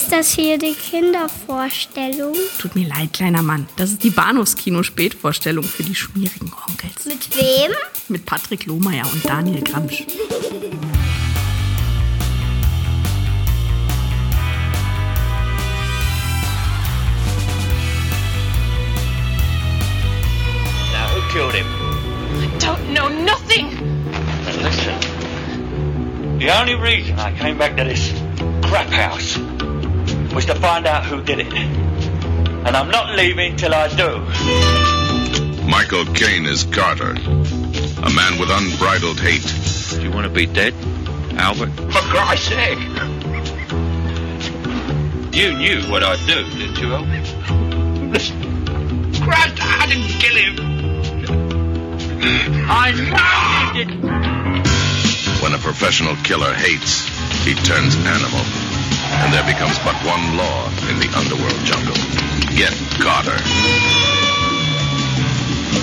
Ist das hier die Kindervorstellung? Tut mir leid, kleiner Mann. Das ist die Bahnhofskino-Spätvorstellung für die schmierigen Onkels. Mit wem? Mit Patrick Lohmeier und Daniel Gramsch. Now, who killed him? Don't know nothing. And listen, the only reason I came back to this crap house was to find out who did it. And I'm not leaving till I do. Michael Caine is Carter, a man with unbridled hate. Do you want to be dead, Albert? For Christ's sake! You knew what I'd do, didn't you, Albert? Listen, Christ, I didn't kill him. I know you didn't. When a professional killer hates, he turns animal. And there becomes but one law in the underworld jungle. Get Carter.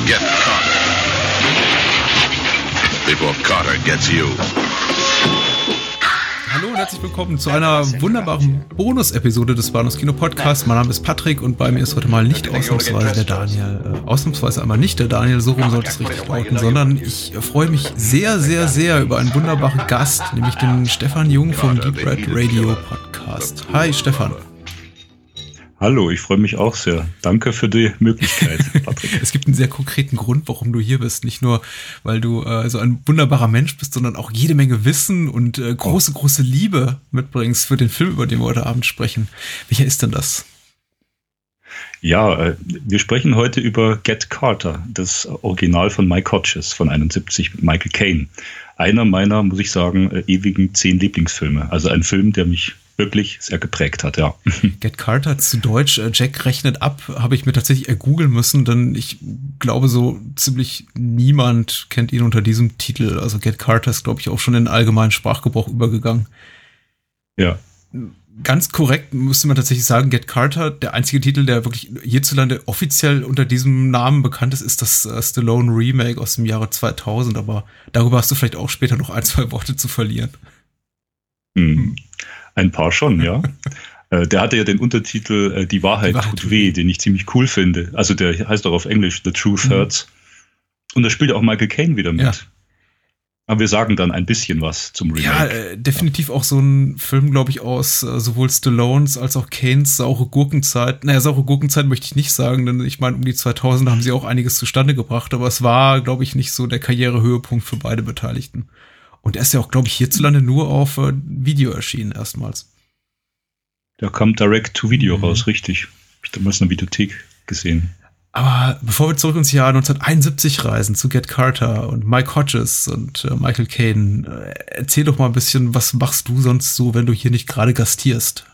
Get Carter. Before Carter gets you. Hallo und herzlich willkommen zu einer wunderbaren Bonus-Episode des Bahnhofs Kino Podcasts. Mein Name ist Patrick und bei mir ist heute mal nicht ausnahmsweise der Daniel. Äh, ausnahmsweise einmal nicht der Daniel, so rum sollte es richtig lauten, sondern ich freue mich sehr, sehr, sehr über einen wunderbaren Gast, nämlich den Stefan Jung vom Deep Red Radio Podcast. Hi Stefan. Hallo, ich freue mich auch sehr. Danke für die Möglichkeit, Patrick. es gibt einen sehr konkreten Grund, warum du hier bist. Nicht nur, weil du äh, so ein wunderbarer Mensch bist, sondern auch jede Menge Wissen und äh, große, oh. große Liebe mitbringst für den Film, über den wir heute Abend sprechen. Welcher ist denn das? Ja, äh, wir sprechen heute über Get Carter, das Original von Mike Hodges von 71 mit Michael Caine. Einer meiner, muss ich sagen, äh, ewigen zehn Lieblingsfilme. Also ein Film, der mich wirklich sehr geprägt hat, ja. Get Carter zu Deutsch, äh, Jack rechnet ab, habe ich mir tatsächlich ergoogeln müssen, denn ich glaube, so ziemlich niemand kennt ihn unter diesem Titel. Also Get Carter ist, glaube ich, auch schon in den allgemeinen Sprachgebrauch übergegangen. Ja. Ganz korrekt müsste man tatsächlich sagen, Get Carter, der einzige Titel, der wirklich hierzulande offiziell unter diesem Namen bekannt ist, ist das uh, Stallone Remake aus dem Jahre 2000, aber darüber hast du vielleicht auch später noch ein, zwei Worte zu verlieren. Hm. Ein paar schon, ja. Äh, der hatte ja den Untertitel äh, Die Wahrheit, Die Wahrheit tut weh, den ich ziemlich cool finde. Also der heißt auch auf Englisch The Truth mhm. Hurts. Und da spielt auch Michael Caine wieder mit. Ja. Aber wir sagen dann ein bisschen was zum Remake. Ja, äh, definitiv ja. auch so ein Film, glaube ich, aus äh, sowohl Stallones als auch Kanes saure Gurkenzeit. Naja, saure Gurkenzeit möchte ich nicht sagen, denn ich meine, um die 2000 haben sie auch einiges zustande gebracht, aber es war, glaube ich, nicht so der Karrierehöhepunkt für beide Beteiligten. Und er ist ja auch, glaube ich, hierzulande nur auf äh, Video erschienen erstmals. Der kam direct to Video mhm. raus, richtig. Hab ich damals in der Videothek gesehen. Aber bevor wir zurück ins Jahr 1971 reisen zu Get Carter und Mike Hodges und äh, Michael Caine, äh, erzähl doch mal ein bisschen, was machst du sonst so, wenn du hier nicht gerade gastierst?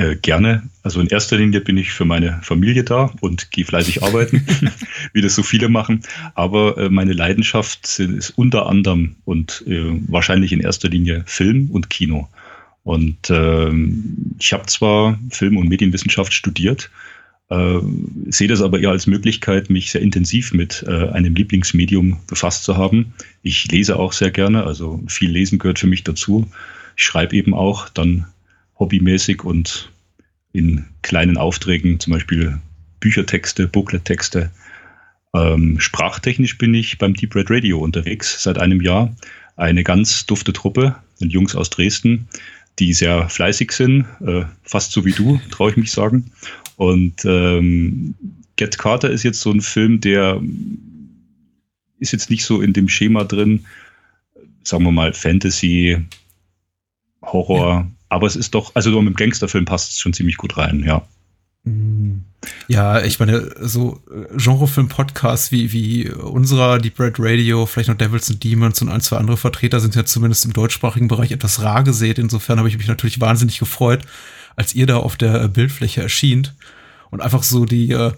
Äh, gerne. Also in erster Linie bin ich für meine Familie da und gehe fleißig arbeiten, wie das so viele machen. Aber äh, meine Leidenschaft ist unter anderem und äh, wahrscheinlich in erster Linie Film und Kino. Und ähm, ich habe zwar Film- und Medienwissenschaft studiert, äh, sehe das aber eher als Möglichkeit, mich sehr intensiv mit äh, einem Lieblingsmedium befasst zu haben. Ich lese auch sehr gerne, also viel Lesen gehört für mich dazu. Ich schreibe eben auch dann hobbymäßig und in kleinen Aufträgen, zum Beispiel Büchertexte, Booklettexte. Ähm, sprachtechnisch bin ich beim Deep Red Radio unterwegs seit einem Jahr. Eine ganz dufte Truppe, sind Jungs aus Dresden, die sehr fleißig sind, äh, fast so wie du, traue ich mich sagen. Und ähm, Get Carter ist jetzt so ein Film, der ist jetzt nicht so in dem Schema drin, sagen wir mal Fantasy, Horror, ja. Aber es ist doch, also so mit dem Gangsterfilm passt es schon ziemlich gut rein, ja. Mhm. Ja, ich meine, so äh, Genrefilm-Podcasts wie, wie unserer, Deep Red Radio, vielleicht noch Devils and Demons und ein, zwei andere Vertreter sind ja zumindest im deutschsprachigen Bereich etwas rar gesät. Insofern habe ich mich natürlich wahnsinnig gefreut, als ihr da auf der äh, Bildfläche erschien und einfach so die äh,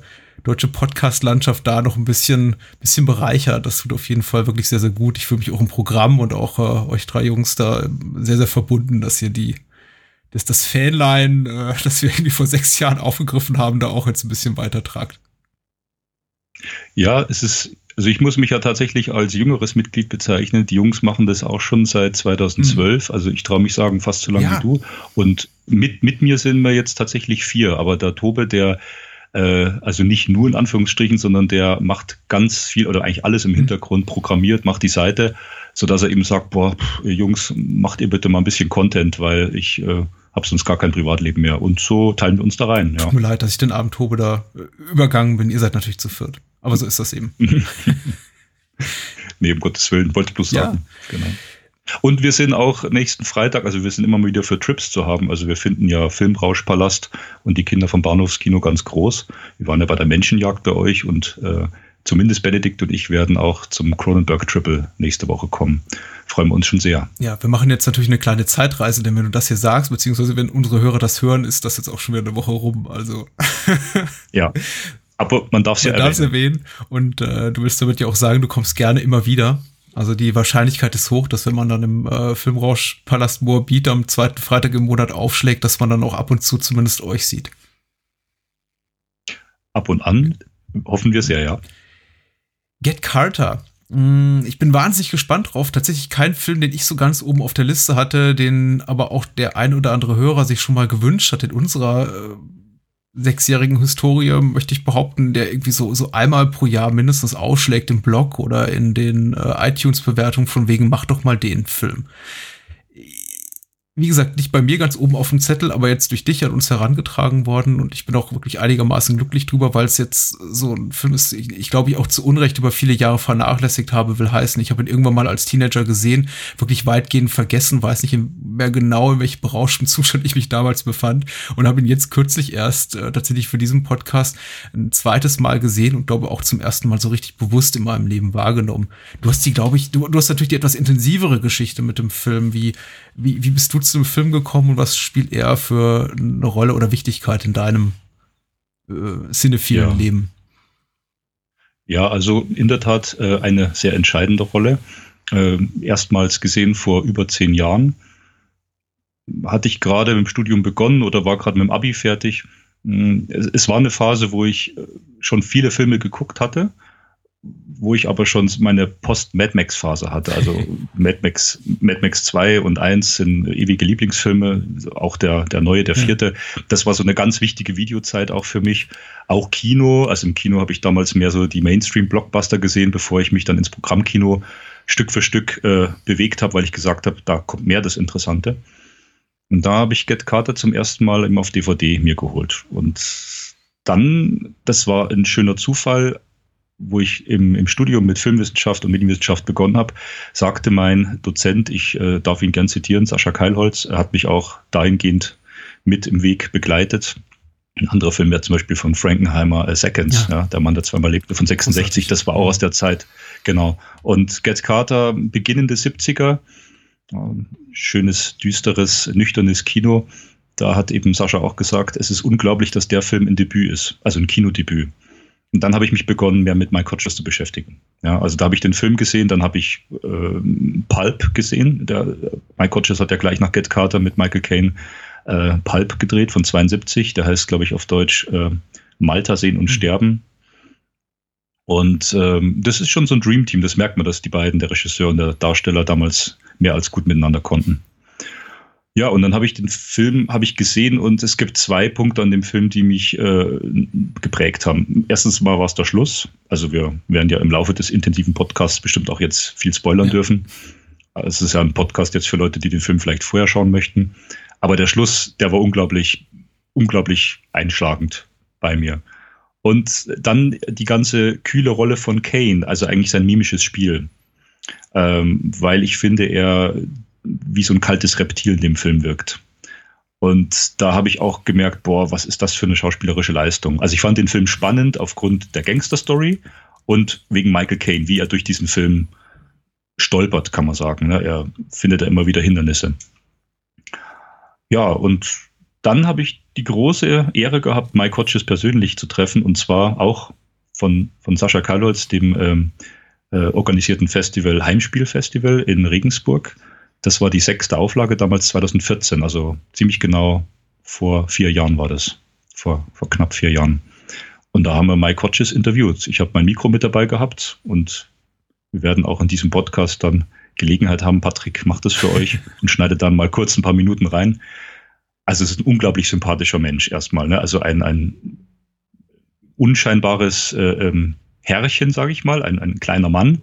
deutsche Podcast-Landschaft da noch ein bisschen, bisschen bereichert. Das tut auf jeden Fall wirklich sehr, sehr gut. Ich fühle mich auch im Programm und auch äh, euch drei Jungs da sehr, sehr verbunden, dass ihr die dass das Fanline, äh, das wir irgendwie vor sechs Jahren aufgegriffen haben, da auch jetzt ein bisschen weiter tragt. Ja, es ist, also ich muss mich ja tatsächlich als jüngeres Mitglied bezeichnen. Die Jungs machen das auch schon seit 2012. Mhm. Also ich traue mich sagen, fast so lange ja. wie du. Und mit, mit mir sind wir jetzt tatsächlich vier, aber der Tobe, der äh, also nicht nur in Anführungsstrichen, sondern der macht ganz viel oder eigentlich alles im Hintergrund, programmiert, macht die Seite, sodass er eben sagt, boah, Jungs, macht ihr bitte mal ein bisschen Content, weil ich äh, habe sonst gar kein Privatleben mehr. Und so teilen wir uns da rein. Ja. Tut mir leid, dass ich den Abend Tobe da äh, übergangen bin. Ihr seid natürlich zu viert. Aber so ist das eben. nee, um Gottes Willen, wollte ich bloß sagen. Ja. Genau. Und wir sind auch nächsten Freitag, also wir sind immer wieder für Trips zu haben. Also wir finden ja Filmrauschpalast und die Kinder vom Bahnhofskino ganz groß. Wir waren ja bei der Menschenjagd bei euch und äh, zumindest Benedikt und ich werden auch zum Cronenberg Triple nächste Woche kommen. Freuen wir uns schon sehr. Ja, wir machen jetzt natürlich eine kleine Zeitreise, denn wenn du das hier sagst, beziehungsweise wenn unsere Hörer das hören, ist das jetzt auch schon wieder eine Woche rum. Also ja. Aber man darf es ja erwähnen. erwähnen. Und äh, du willst damit ja auch sagen, du kommst gerne immer wieder. Also die Wahrscheinlichkeit ist hoch, dass wenn man dann im äh, Filmrausch-Palast Moabit am zweiten Freitag im Monat aufschlägt, dass man dann auch ab und zu zumindest euch sieht. Ab und an hoffen wir sehr, ja. Get Carter. Mm, ich bin wahnsinnig gespannt drauf. Tatsächlich kein Film, den ich so ganz oben auf der Liste hatte, den aber auch der ein oder andere Hörer sich schon mal gewünscht hat in unserer äh, sechsjährigen Historie, möchte ich behaupten, der irgendwie so, so einmal pro Jahr mindestens ausschlägt im Blog oder in den äh, iTunes-Bewertungen von wegen, mach doch mal den Film wie gesagt, nicht bei mir ganz oben auf dem Zettel, aber jetzt durch dich an uns herangetragen worden und ich bin auch wirklich einigermaßen glücklich drüber, weil es jetzt so ein Film ist, ich, ich glaube, ich auch zu Unrecht über viele Jahre vernachlässigt habe, will heißen, ich habe ihn irgendwann mal als Teenager gesehen, wirklich weitgehend vergessen, weiß nicht mehr genau, in welchem berauschten Zustand ich mich damals befand und habe ihn jetzt kürzlich erst äh, tatsächlich für diesen Podcast ein zweites Mal gesehen und glaube auch zum ersten Mal so richtig bewusst in meinem Leben wahrgenommen. Du hast die, glaube ich, du, du hast natürlich die etwas intensivere Geschichte mit dem Film, wie, wie, wie bist du zu dem Film gekommen und was spielt er für eine Rolle oder Wichtigkeit in deinem äh, cinephilen ja. Leben? Ja, also in der Tat äh, eine sehr entscheidende Rolle. Äh, erstmals gesehen vor über zehn Jahren. Hatte ich gerade mit dem Studium begonnen oder war gerade mit dem Abi fertig. Hm, es war eine Phase, wo ich äh, schon viele Filme geguckt hatte wo ich aber schon meine Post-Mad Max-Phase hatte. Also Mad Max, Mad Max 2 und 1 sind ewige Lieblingsfilme, auch der, der neue, der vierte. Das war so eine ganz wichtige Videozeit auch für mich. Auch Kino, also im Kino habe ich damals mehr so die Mainstream-Blockbuster gesehen, bevor ich mich dann ins Programmkino Stück für Stück äh, bewegt habe, weil ich gesagt habe, da kommt mehr das Interessante. Und da habe ich Get Carter zum ersten Mal eben auf DVD mir geholt. Und dann, das war ein schöner Zufall, wo ich im, im Studium mit Filmwissenschaft und Medienwissenschaft begonnen habe, sagte mein Dozent, ich äh, darf ihn gern zitieren, Sascha Keilholz, er hat mich auch dahingehend mit im Weg begleitet. Ein anderer Film wäre zum Beispiel von Frankenheimer äh, Seconds, ja. ja. der Mann, der zweimal lebte, von 66, das war auch aus der Zeit, genau. Und Get Carter, beginnende 70er, äh, schönes, düsteres, nüchternes Kino. Da hat eben Sascha auch gesagt, es ist unglaublich, dass der Film ein Debüt ist, also ein Kinodebüt. Und dann habe ich mich begonnen, mehr mit Mike Hodges zu beschäftigen. Ja, also da habe ich den Film gesehen, dann habe ich äh, Pulp gesehen. Der, Mike Hodges hat ja gleich nach Get Carter mit Michael Caine äh, Pulp gedreht von 72. Der heißt, glaube ich, auf Deutsch äh, Malta sehen und mhm. sterben. Und ähm, das ist schon so ein Dream Team. Das merkt man, dass die beiden, der Regisseur und der Darsteller, damals mehr als gut miteinander konnten. Ja, und dann habe ich den Film habe ich gesehen und es gibt zwei Punkte an dem Film, die mich äh, geprägt haben. Erstens mal war es der Schluss. Also wir werden ja im Laufe des intensiven Podcasts bestimmt auch jetzt viel spoilern ja. dürfen. Es ist ja ein Podcast jetzt für Leute, die den Film vielleicht vorher schauen möchten. Aber der Schluss, der war unglaublich, unglaublich einschlagend bei mir. Und dann die ganze kühle Rolle von Kane, also eigentlich sein mimisches Spiel. Ähm, weil ich finde, er wie so ein kaltes Reptil in dem Film wirkt. Und da habe ich auch gemerkt, boah, was ist das für eine schauspielerische Leistung? Also ich fand den Film spannend aufgrund der Gangster-Story und wegen Michael Caine, wie er durch diesen Film stolpert, kann man sagen. Ne? Er findet da immer wieder Hindernisse. Ja, und dann habe ich die große Ehre gehabt, Mike Hodges persönlich zu treffen und zwar auch von, von Sascha Karlholz, dem ähm, äh, organisierten Festival Heimspielfestival in Regensburg das war die sechste Auflage, damals 2014, also ziemlich genau vor vier Jahren war das. Vor, vor knapp vier Jahren. Und da haben wir Mike Hodges interviewt. Ich habe mein Mikro mit dabei gehabt und wir werden auch in diesem Podcast dann Gelegenheit haben. Patrick macht das für euch und schneidet dann mal kurz ein paar Minuten rein. also es ist ein unglaublich sympathischer Mensch erstmal. Ne? Also ein, ein unscheinbares äh, ähm, Herrchen, sage ich mal, ein, ein kleiner Mann,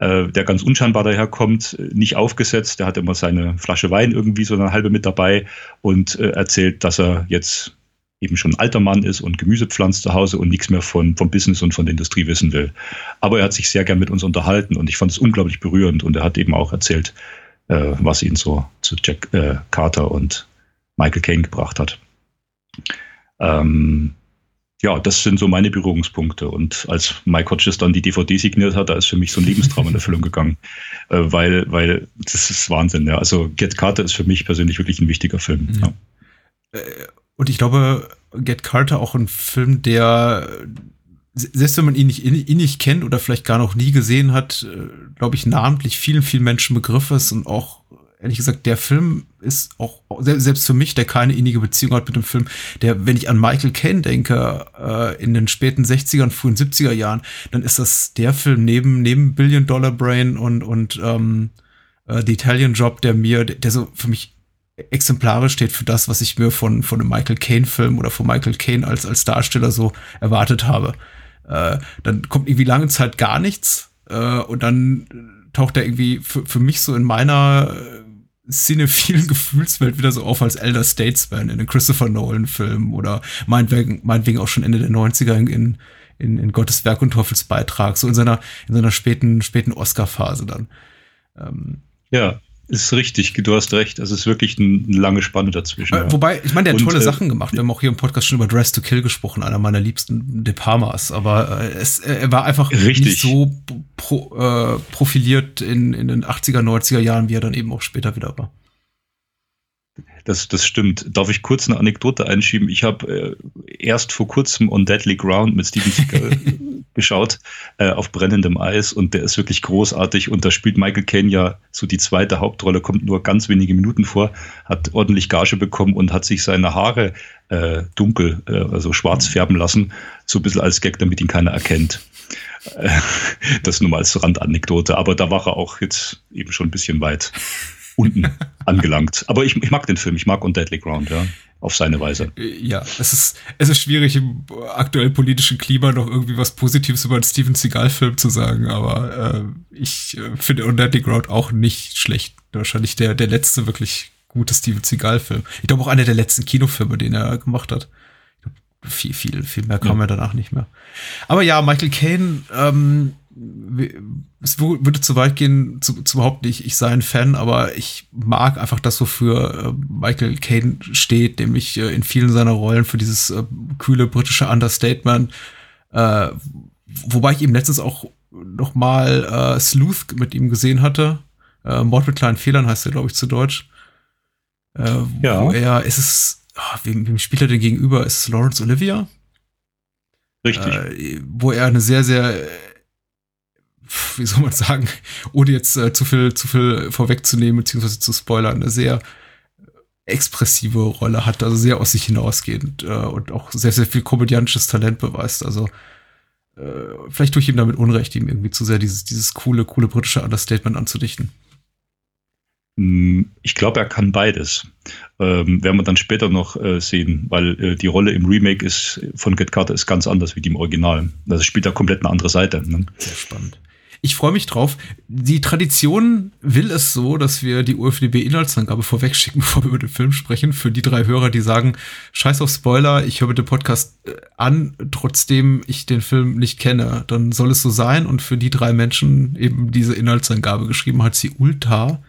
äh, der ganz unscheinbar daherkommt, nicht aufgesetzt. Der hat immer seine Flasche Wein irgendwie so eine halbe mit dabei und äh, erzählt, dass er jetzt eben schon ein alter Mann ist und Gemüse pflanzt zu Hause und nichts mehr von, vom Business und von der Industrie wissen will. Aber er hat sich sehr gern mit uns unterhalten und ich fand es unglaublich berührend und er hat eben auch erzählt, äh, was ihn so zu Jack äh, Carter und Michael Caine gebracht hat. Ähm, ja, das sind so meine Berührungspunkte. Und als Mike Hodges dann die DVD signiert hat, da ist für mich so ein Lebenstraum in Erfüllung gegangen. Äh, weil, weil das ist Wahnsinn. Ja. Also Get Carter ist für mich persönlich wirklich ein wichtiger Film. Mhm. Ja. Äh, und ich glaube, Get Carter auch ein Film, der selbst wenn man ihn nicht, ihn nicht kennt oder vielleicht gar noch nie gesehen hat, äh, glaube ich, namentlich vielen, vielen Menschen Begriff ist und auch ehrlich gesagt, der Film ist auch, selbst für mich, der keine innige Beziehung hat mit dem Film, der, wenn ich an Michael Caine denke, äh, in den späten 60ern, frühen 70er Jahren, dann ist das der Film neben, neben Billion Dollar Brain und, und ähm, äh, The Italian Job, der mir, der so für mich exemplarisch steht für das, was ich mir von, von einem Michael Caine-Film oder von Michael Caine als, als Darsteller so erwartet habe. Äh, dann kommt irgendwie lange Zeit gar nichts äh, und dann taucht er irgendwie für, für mich so in meiner cinephilen Gefühlswelt wieder so auf als Elder Statesman in einem Christopher Nolan-Film oder meinetwegen, meinetwegen auch schon Ende der 90er in, in, in Gottes Werk und Teufels Beitrag, so in seiner, in seiner späten, späten Oscar-Phase dann. Ähm, ja, ist richtig, du hast recht. Es ist wirklich eine lange Spanne dazwischen. Äh, wobei, ich meine, der hat tolle äh, Sachen gemacht. Wir haben auch hier im Podcast schon über Dress to Kill gesprochen, einer meiner liebsten De Palmas. Aber äh, es, äh, er war einfach richtig. nicht so pro, äh, profiliert in, in den 80er, 90er Jahren, wie er dann eben auch später wieder war. Das, das stimmt. Darf ich kurz eine Anekdote einschieben? Ich habe äh, erst vor kurzem On Deadly Ground mit Steven Seagal geschaut, äh, auf brennendem Eis und der ist wirklich großartig und da spielt Michael Caine ja so die zweite Hauptrolle, kommt nur ganz wenige Minuten vor, hat ordentlich Gage bekommen und hat sich seine Haare äh, dunkel, äh, also schwarz färben lassen, so ein bisschen als Gag, damit ihn keiner erkennt. Äh, das nur mal als Randanekdote, aber da war er auch jetzt eben schon ein bisschen weit unten angelangt. Aber ich, ich mag den Film, ich mag On Deadly Ground, ja. Auf seine Weise. Ja, es ist, es ist schwierig im aktuell politischen Klima noch irgendwie was Positives über einen Steven Seagal-Film zu sagen, aber äh, ich äh, finde On Deadly Ground auch nicht schlecht. Wahrscheinlich der, der letzte wirklich gute Steven Seagal-Film. Ich glaube auch einer der letzten Kinofilme, den er gemacht hat. Viel, viel, viel mehr kam ja. er danach nicht mehr. Aber ja, Michael Caine, ähm, es würde zu weit gehen, zu, zu überhaupt nicht, ich sei ein Fan, aber ich mag einfach das, wofür äh, Michael Caine steht, nämlich äh, in vielen seiner Rollen für dieses äh, kühle britische Understatement. Äh, wobei ich eben letztens auch noch mal äh, Sleuth mit ihm gesehen hatte. Äh, Mord mit kleinen Fehlern heißt er, glaube ich, zu Deutsch. Äh, ja. Wo er, ist es, oh, wem, wem spielt er denn gegenüber? Ist es Lawrence Olivia? Richtig. Äh, wo er eine sehr, sehr wie soll man sagen, ohne jetzt äh, zu viel, zu viel vorwegzunehmen, beziehungsweise zu spoilern, eine sehr expressive Rolle hat, also sehr aus sich hinausgehend äh, und auch sehr, sehr viel komödiantisches Talent beweist. Also äh, vielleicht tue ich ihm damit Unrecht, ihm irgendwie zu sehr dieses, dieses coole, coole britische Understatement anzudichten. Mm, ich glaube, er kann beides. Ähm, werden wir dann später noch äh, sehen, weil äh, die Rolle im Remake ist von Get Carter ist ganz anders wie die im Original. Das spielt da komplett eine andere Seite. Ne? Sehr spannend. Ich freue mich drauf. Die Tradition will es so, dass wir die UFDB-Inhaltsangabe vorwegschicken, bevor wir über den Film sprechen. Für die drei Hörer, die sagen, scheiß auf Spoiler, ich höre den Podcast äh, an, trotzdem ich den Film nicht kenne, dann soll es so sein. Und für die drei Menschen eben diese Inhaltsangabe geschrieben hat sie Ulta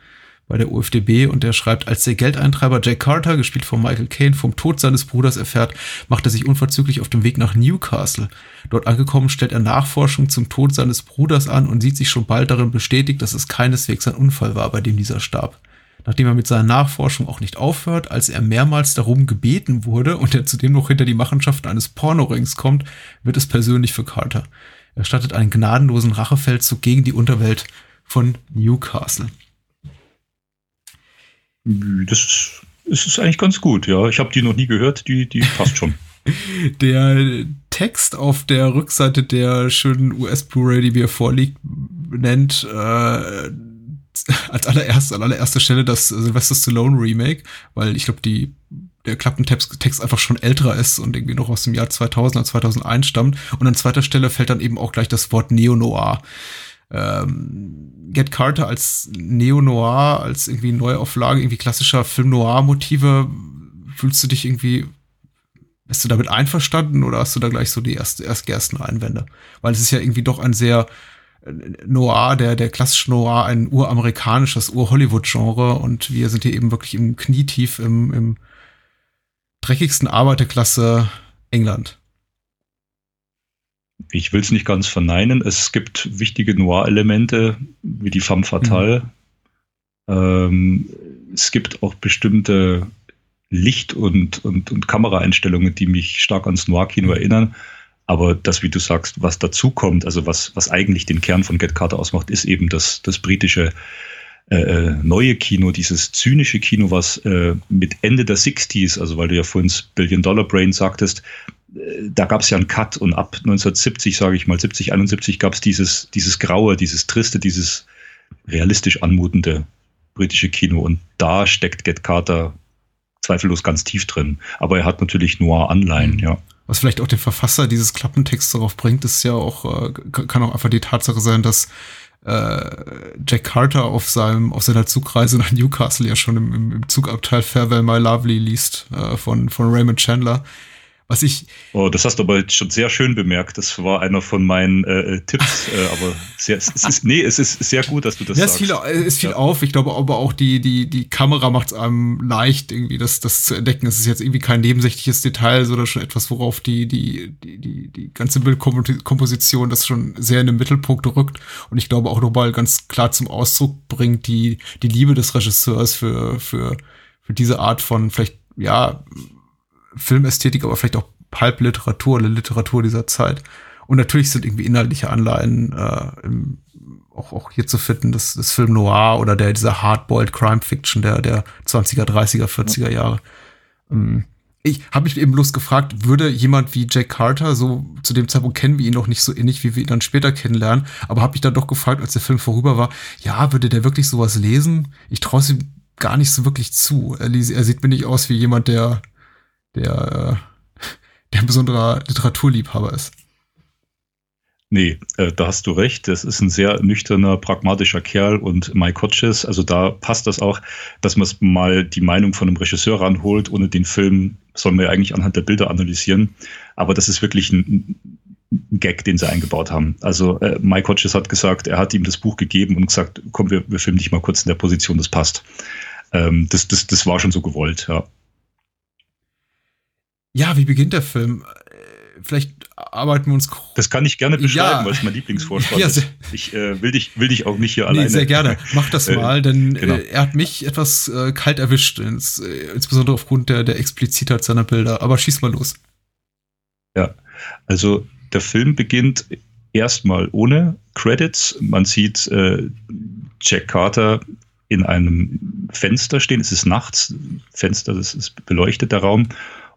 bei der UFDB und der schreibt, als der Geldeintreiber Jack Carter, gespielt von Michael Caine, vom Tod seines Bruders erfährt, macht er sich unverzüglich auf den Weg nach Newcastle. Dort angekommen stellt er Nachforschung zum Tod seines Bruders an und sieht sich schon bald darin bestätigt, dass es keineswegs ein Unfall war, bei dem dieser starb. Nachdem er mit seiner Nachforschung auch nicht aufhört, als er mehrmals darum gebeten wurde und er zudem noch hinter die Machenschaften eines Pornorings kommt, wird es persönlich für Carter. Er stattet einen gnadenlosen Rachefeldzug gegen die Unterwelt von Newcastle. Das ist, ist eigentlich ganz gut, ja. Ich habe die noch nie gehört, die, die passt schon. Der Text auf der Rückseite der schönen US Blu-ray, die mir vorliegt, nennt äh, als allererste, an allererster Stelle das Sylvester Stallone Remake, weil ich glaube, die der Klappentext Text einfach schon älterer ist und irgendwie noch aus dem Jahr 2000 oder 2001 stammt. Und an zweiter Stelle fällt dann eben auch gleich das Wort Neo-Noir. Ähm, Get Carter als Neo-Noir, als irgendwie Neuauflage, irgendwie klassischer Film-Noir-Motive. Fühlst du dich irgendwie, bist du damit einverstanden oder hast du da gleich so die erste, erst ersten Einwände? Weil es ist ja irgendwie doch ein sehr äh, Noir, der, der klassische Noir, ein uramerikanisches, ur-Hollywood-Genre und wir sind hier eben wirklich im Knietief im, im dreckigsten Arbeiterklasse England. Ich will es nicht ganz verneinen. Es gibt wichtige Noir-Elemente, wie die femme fatale. Mhm. Ähm, es gibt auch bestimmte Licht- und, und, und Kameraeinstellungen, die mich stark ans Noir-Kino erinnern. Aber das, wie du sagst, was dazu kommt, also was, was eigentlich den Kern von Get Carter ausmacht, ist eben das, das britische äh, äh, neue Kino, dieses zynische Kino, was äh, mit Ende der 60s, also weil du ja vorhin Billion Dollar Brain sagtest, da gab es ja einen Cut und ab 1970, sage ich mal, 70, 71 gab es dieses, dieses Graue, dieses Triste, dieses realistisch anmutende britische Kino. Und da steckt Get Carter zweifellos ganz tief drin. Aber er hat natürlich Noir-Anleihen, mhm. ja. Was vielleicht auch den Verfasser dieses Klappentexts darauf bringt, ist ja auch, äh, kann auch einfach die Tatsache sein, dass äh, Jack Carter auf seinem auf seiner Zugreise nach Newcastle ja schon im, im Zugabteil Farewell My Lovely liest äh, von von Raymond Chandler was ich. Oh, das hast du aber schon sehr schön bemerkt. Das war einer von meinen äh, äh Tipps. Äh, aber sehr, es ist, nee, es ist sehr gut, dass du das ja, sagst. Es ist viel, ist viel ja. auf. Ich glaube aber auch die, die, die Kamera macht es einem leicht, irgendwie das, das zu entdecken. Es ist jetzt irgendwie kein nebensächliches Detail, sondern schon etwas, worauf die, die, die, die, die ganze Bildkomposition das schon sehr in den Mittelpunkt rückt. Und ich glaube auch nochmal ganz klar zum Ausdruck bringt, die, die Liebe des Regisseurs für, für, für diese Art von vielleicht, ja, Filmästhetik, aber vielleicht auch Pulp-Literatur oder Literatur dieser Zeit. Und natürlich sind irgendwie inhaltliche Anleihen äh, im, auch, auch hier zu finden, das, das Film Noir oder der, dieser Hardboiled Crime Fiction der, der 20er, 30er, 40er Jahre. Ähm, ich habe mich eben bloß gefragt, würde jemand wie Jack Carter, so zu dem Zeitpunkt kennen wir ihn noch nicht so ähnlich, wie wir ihn dann später kennenlernen, aber habe mich dann doch gefragt, als der Film vorüber war, ja, würde der wirklich sowas lesen? Ich traue es ihm gar nicht so wirklich zu. Er, er, sieht mir nicht aus wie jemand, der, der, äh, der ein besonderer Literaturliebhaber ist. Nee, äh, da hast du recht. Das ist ein sehr nüchterner, pragmatischer Kerl und Mike Hodges, also da passt das auch, dass man mal die Meinung von einem Regisseur ranholt. Ohne den Film soll man ja eigentlich anhand der Bilder analysieren. Aber das ist wirklich ein, ein Gag, den sie eingebaut haben. Also äh, Mike Hodges hat gesagt, er hat ihm das Buch gegeben und gesagt, komm, wir, wir filmen dich mal kurz in der Position, das passt. Ähm, das, das, das war schon so gewollt, ja. Ja, wie beginnt der Film? Äh, vielleicht arbeiten wir uns. Das kann ich gerne beschreiben, ja. weil es mein Lieblingsvorschlag ja, ist. Ich äh, will, dich, will dich auch nicht hier nee, alleine. Sehr gerne. Mach das äh, mal, denn genau. äh, er hat mich etwas äh, kalt erwischt, ins, insbesondere aufgrund der, der Explizitheit seiner Bilder. Aber schieß mal los. Ja, also der Film beginnt erstmal ohne Credits. Man sieht Jack Carter in einem Fenster stehen. Es ist nachts, Fenster, das ist beleuchtet der Raum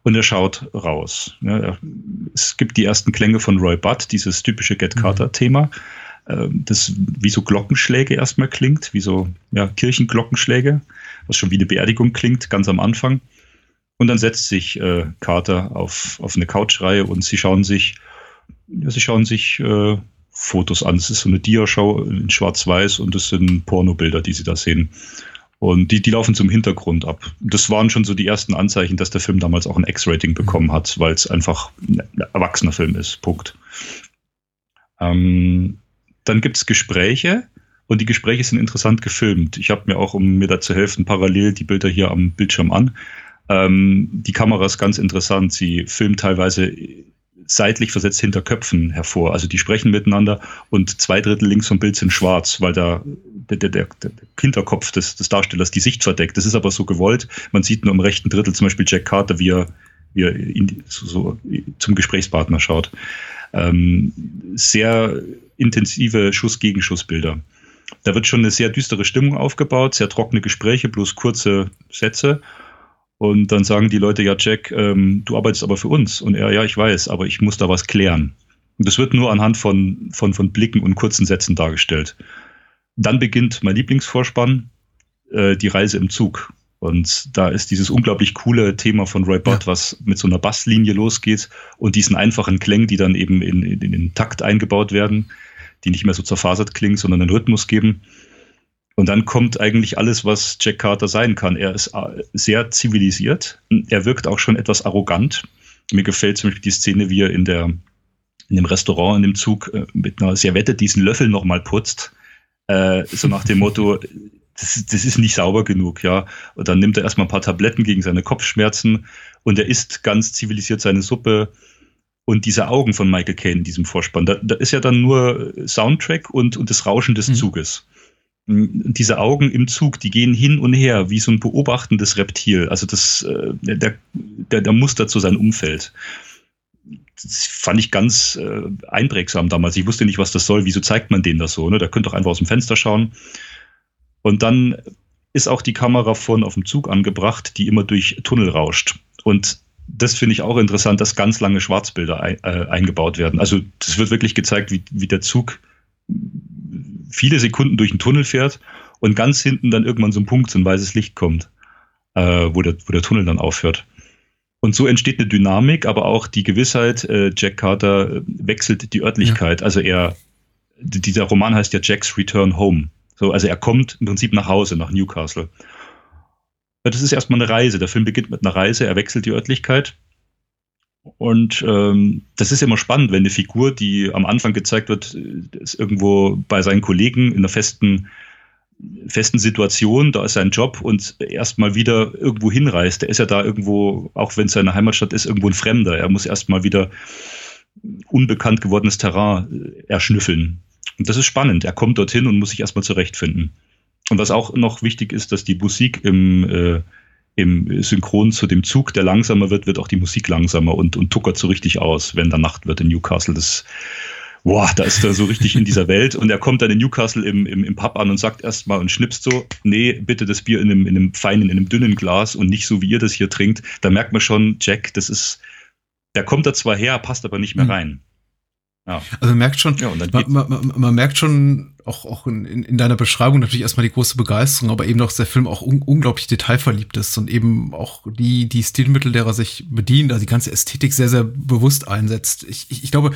und er schaut raus. es gibt die ersten Klänge von Roy Budd, dieses typische Get Carter-Thema, ähm, das wie so Glockenschläge erstmal klingt, wie so ja, Kirchenglockenschläge, was schon wie eine Beerdigung klingt, ganz am Anfang. Und dann setzt sich äh, Carter auf, auf eine Couchreihe und sie schauen sich, ja, sie schauen sich äh, Fotos an. Es ist so eine Diashow in Schwarz-Weiß und es sind Pornobilder, die sie da sehen. Und die, die laufen zum Hintergrund ab. Das waren schon so die ersten Anzeichen, dass der Film damals auch ein X-Rating bekommen hat, weil es einfach ein erwachsener Film ist. Punkt. Ähm, dann gibt es Gespräche und die Gespräche sind interessant gefilmt. Ich habe mir auch, um mir da zu helfen, parallel die Bilder hier am Bildschirm an. Ähm, die Kamera ist ganz interessant. Sie filmt teilweise seitlich versetzt hinter Köpfen hervor. Also die sprechen miteinander und zwei Drittel links vom Bild sind schwarz, weil da der, der, der Hinterkopf des, des Darstellers die Sicht verdeckt. Das ist aber so gewollt. Man sieht nur im rechten Drittel zum Beispiel Jack Carter, wie er, wie er in, so, so zum Gesprächspartner schaut. Ähm, sehr intensive Schuss-Gegenschuss-Bilder. Da wird schon eine sehr düstere Stimmung aufgebaut, sehr trockene Gespräche, bloß kurze Sätze. Und dann sagen die Leute, ja, Jack, ähm, du arbeitest aber für uns. Und er, ja, ich weiß, aber ich muss da was klären. Und das wird nur anhand von, von, von Blicken und kurzen Sätzen dargestellt. Dann beginnt mein Lieblingsvorspann, äh, die Reise im Zug. Und da ist dieses unglaublich coole Thema von Roy Bott, ja. was mit so einer Basslinie losgeht und diesen einfachen Klängen, die dann eben in, in, in den Takt eingebaut werden, die nicht mehr so zerfasert klingen, sondern einen Rhythmus geben. Und dann kommt eigentlich alles, was Jack Carter sein kann. Er ist äh, sehr zivilisiert. Er wirkt auch schon etwas arrogant. Mir gefällt zum Beispiel die Szene, wie er in der in dem Restaurant, in dem Zug äh, mit einer Servette diesen Löffel nochmal putzt. Äh, so nach dem Motto, das, das ist nicht sauber genug, ja. Und dann nimmt er erstmal ein paar Tabletten gegen seine Kopfschmerzen und er isst ganz zivilisiert seine Suppe. Und diese Augen von Michael Caine in diesem Vorspann, da, da ist ja dann nur Soundtrack und, und das Rauschen des mhm. Zuges diese Augen im Zug, die gehen hin und her wie so ein beobachtendes Reptil. Also das, äh, der, der, der Muster zu seinem Umfeld. Das fand ich ganz äh, einprägsam damals. Ich wusste nicht, was das soll. Wieso zeigt man denen das so? Ne? Der könnte doch einfach aus dem Fenster schauen. Und dann ist auch die Kamera vorne auf dem Zug angebracht, die immer durch Tunnel rauscht. Und das finde ich auch interessant, dass ganz lange Schwarzbilder ein, äh, eingebaut werden. Also das wird wirklich gezeigt, wie, wie der Zug viele Sekunden durch den Tunnel fährt und ganz hinten dann irgendwann so ein Punkt, so ein weißes Licht kommt, äh, wo, der, wo der Tunnel dann aufhört. Und so entsteht eine Dynamik, aber auch die Gewissheit, äh, Jack Carter äh, wechselt die Örtlichkeit. Ja. Also er, dieser Roman heißt ja Jack's Return Home. So, also er kommt im Prinzip nach Hause, nach Newcastle. Das ist erstmal eine Reise. Der Film beginnt mit einer Reise, er wechselt die Örtlichkeit und ähm, das ist immer spannend, wenn eine Figur, die am Anfang gezeigt wird, ist irgendwo bei seinen Kollegen in einer festen, festen Situation, da ist sein Job und erstmal wieder irgendwo hinreist. Der ist ja da irgendwo, auch wenn es seine Heimatstadt ist, irgendwo ein Fremder. Er muss erstmal wieder unbekannt gewordenes Terrain äh, erschnüffeln. Und das ist spannend. Er kommt dorthin und muss sich erstmal zurechtfinden. Und was auch noch wichtig ist, dass die Musik im äh, im Synchron zu dem Zug, der langsamer wird, wird auch die Musik langsamer und, und tuckert so richtig aus, wenn da Nacht wird in Newcastle. Das, boah, da ist er so richtig in dieser Welt und er kommt dann in Newcastle im, im, im Pub an und sagt erstmal und schnipst so, nee, bitte das Bier in einem, in einem feinen, in einem dünnen Glas und nicht so, wie ihr das hier trinkt. Da merkt man schon, Jack, das ist, der kommt da zwar her, passt aber nicht mehr hm. rein. Ja. Also man merkt schon, ja, man, man, man, man, merkt schon auch, auch in, in deiner Beschreibung natürlich erstmal die große Begeisterung, aber eben auch, dass der Film auch un unglaublich detailverliebt ist und eben auch die, die Stilmittel, derer sich bedient, also die ganze Ästhetik sehr, sehr bewusst einsetzt. Ich, ich, ich glaube,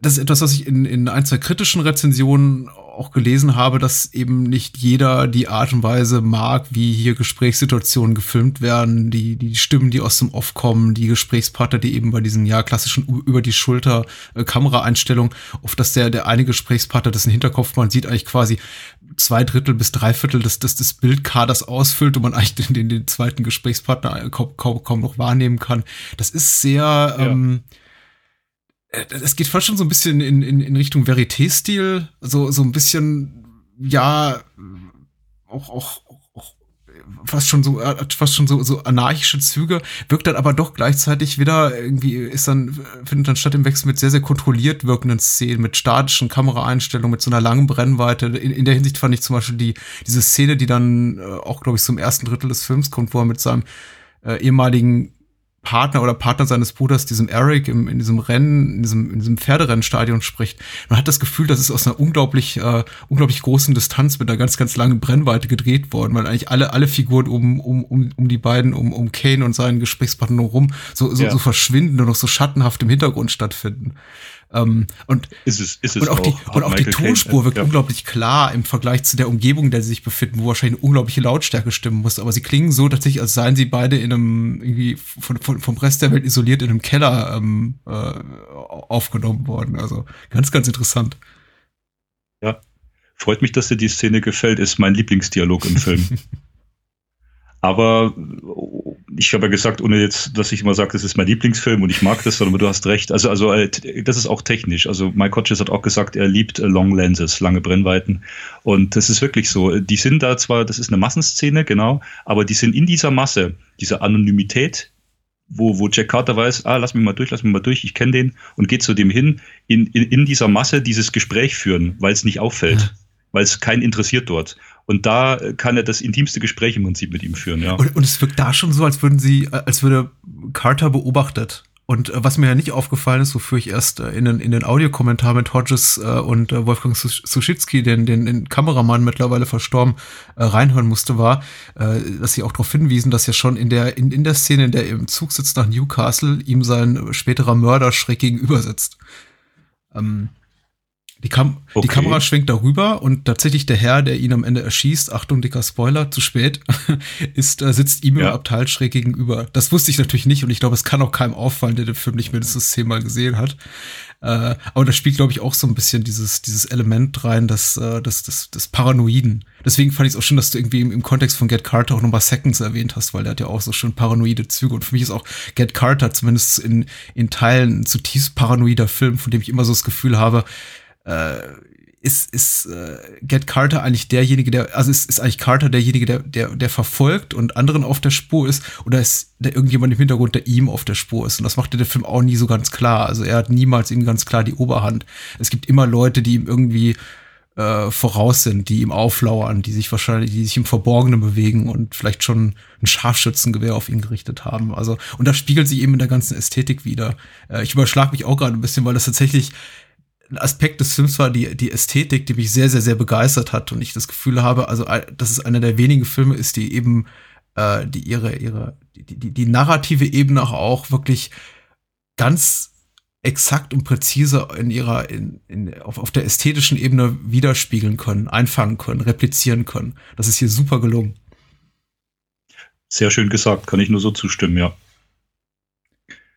das ist etwas, was ich in, in ein, zwei kritischen Rezensionen auch gelesen habe, dass eben nicht jeder die Art und Weise mag, wie hier Gesprächssituationen gefilmt werden, die, die Stimmen, die aus dem Off kommen, die Gesprächspartner, die eben bei diesen ja klassischen über die Schulter äh, Kameraeinstellungen, oft dass der, der eine Gesprächspartner das in Hinterkopf, man sieht eigentlich quasi zwei Drittel bis drei Viertel des, des, des Bildkaders ausfüllt und man eigentlich den, den, den zweiten Gesprächspartner kaum, kaum, kaum noch wahrnehmen kann. Das ist sehr, ja. ähm, äh, es geht fast schon so ein bisschen in, in, in Richtung Varieté-Stil, so, so ein bisschen, ja, auch, auch, auch fast schon so, äh, fast schon so, so anarchische Züge, wirkt dann aber doch gleichzeitig wieder irgendwie, ist dann, findet dann statt im Wechsel mit sehr, sehr kontrolliert wirkenden Szenen, mit statischen Kameraeinstellungen, mit so einer langen Brennweite. In, in der Hinsicht fand ich zum Beispiel die, diese Szene, die dann äh, auch, glaube ich, zum ersten Drittel des Films kommt, wo er mit seinem äh, ehemaligen Partner oder Partner seines Bruders, diesem Eric, im, in diesem Rennen, in diesem, in diesem Pferderennstadion spricht. Man hat das Gefühl, das ist aus einer unglaublich, äh, unglaublich großen Distanz mit einer ganz, ganz langen Brennweite gedreht worden, weil eigentlich alle, alle Figuren um, um, um, um die beiden, um, um Kane und seinen Gesprächspartner rum so, so, ja. so verschwinden und noch so schattenhaft im Hintergrund stattfinden. Ähm, und, ist es, ist es und auch, auch die, und auch die Tonspur wirkt ja. unglaublich klar im Vergleich zu der Umgebung, in der sie sich befinden, wo wahrscheinlich eine unglaubliche Lautstärke stimmen muss. Aber sie klingen so tatsächlich, als seien sie beide in einem, irgendwie von, von, vom Rest der Welt isoliert in einem Keller ähm, äh, aufgenommen worden. Also ganz, ganz interessant. Ja. Freut mich, dass dir die Szene gefällt, ist mein Lieblingsdialog im Film. Aber ich habe ja gesagt, ohne jetzt, dass ich immer sage, das ist mein Lieblingsfilm und ich mag das, sondern du hast recht. Also, also äh, das ist auch technisch. Also Mike Hodges hat auch gesagt, er liebt äh, Long Lenses, lange Brennweiten. Und das ist wirklich so. Die sind da zwar, das ist eine Massenszene, genau, aber die sind in dieser Masse, dieser Anonymität, wo, wo Jack Carter weiß, ah, lass mich mal durch, lass mich mal durch, ich kenne den und geht zu dem hin, in, in, in dieser Masse dieses Gespräch führen, weil es nicht auffällt. Ja weil es keinen interessiert dort. Und da kann er das intimste Gespräch im Prinzip mit ihm führen, ja. Und, und es wirkt da schon so, als würden sie, als würde Carter beobachtet Und äh, was mir ja nicht aufgefallen ist, wofür ich erst äh, in den, in den Audiokommentar mit Hodges äh, und äh, Wolfgang Suschitzky, den, den, den Kameramann mittlerweile verstorben, äh, reinhören musste, war, äh, dass sie auch darauf hinwiesen, dass ja schon in der, in, in der Szene, in der er im Zug sitzt nach Newcastle, ihm sein späterer Mörder schräg gegenüber sitzt. Ähm, die, Kam okay. die Kamera schwenkt darüber und tatsächlich der Herr, der ihn am Ende erschießt, Achtung, dicker Spoiler, zu spät, ist, äh, sitzt ihm ja. im Abteil schräg gegenüber. Das wusste ich natürlich nicht und ich glaube, es kann auch keinem auffallen, der den Film nicht mindestens zehnmal gesehen hat. Äh, aber da spielt, glaube ich, auch so ein bisschen dieses, dieses Element rein, das, äh, das, das, das Paranoiden. Deswegen fand ich es auch schön, dass du irgendwie im, im Kontext von Get Carter auch nochmal Seconds erwähnt hast, weil der hat ja auch so schön paranoide Züge. Und für mich ist auch Get Carter zumindest in, in Teilen ein zutiefst paranoider Film, von dem ich immer so das Gefühl habe, äh, ist, ist äh, Get Carter eigentlich derjenige, der, also ist, ist eigentlich Carter derjenige, der, der, der verfolgt und anderen auf der Spur ist, oder ist da irgendjemand im Hintergrund, der ihm auf der Spur ist? Und das macht der Film auch nie so ganz klar. Also er hat niemals ihm ganz klar die Oberhand. Es gibt immer Leute, die ihm irgendwie äh, voraus sind, die ihm auflauern, die sich wahrscheinlich, die sich im Verborgenen bewegen und vielleicht schon ein Scharfschützengewehr auf ihn gerichtet haben. Also, und das spiegelt sich eben in der ganzen Ästhetik wieder. Äh, ich überschlag mich auch gerade ein bisschen, weil das tatsächlich Aspekt des Films war die, die Ästhetik, die mich sehr, sehr, sehr begeistert hat und ich das Gefühl habe, also, dass es einer der wenigen Filme ist, die eben, äh, die ihre, ihre, die, die, die narrative Ebene auch wirklich ganz exakt und präzise in ihrer, in, in, auf, auf der ästhetischen Ebene widerspiegeln können, einfangen können, replizieren können. Das ist hier super gelungen. Sehr schön gesagt, kann ich nur so zustimmen, ja.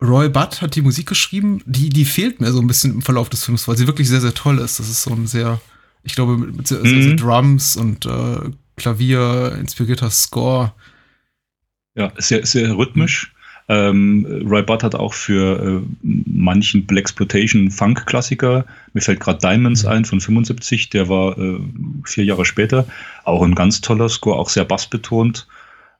Roy Budd hat die Musik geschrieben, die, die fehlt mir so ein bisschen im Verlauf des Films, weil sie wirklich sehr, sehr toll ist. Das ist so ein sehr, ich glaube, mit, mit sehr, mhm. sehr, sehr, Drums und äh, Klavier inspirierter Score. Ja, sehr, sehr rhythmisch. Ähm, Roy Budd hat auch für äh, manchen Black Exploitation Funk-Klassiker, mir fällt gerade Diamonds mhm. ein von 75, der war äh, vier Jahre später, auch ein ganz toller Score, auch sehr bassbetont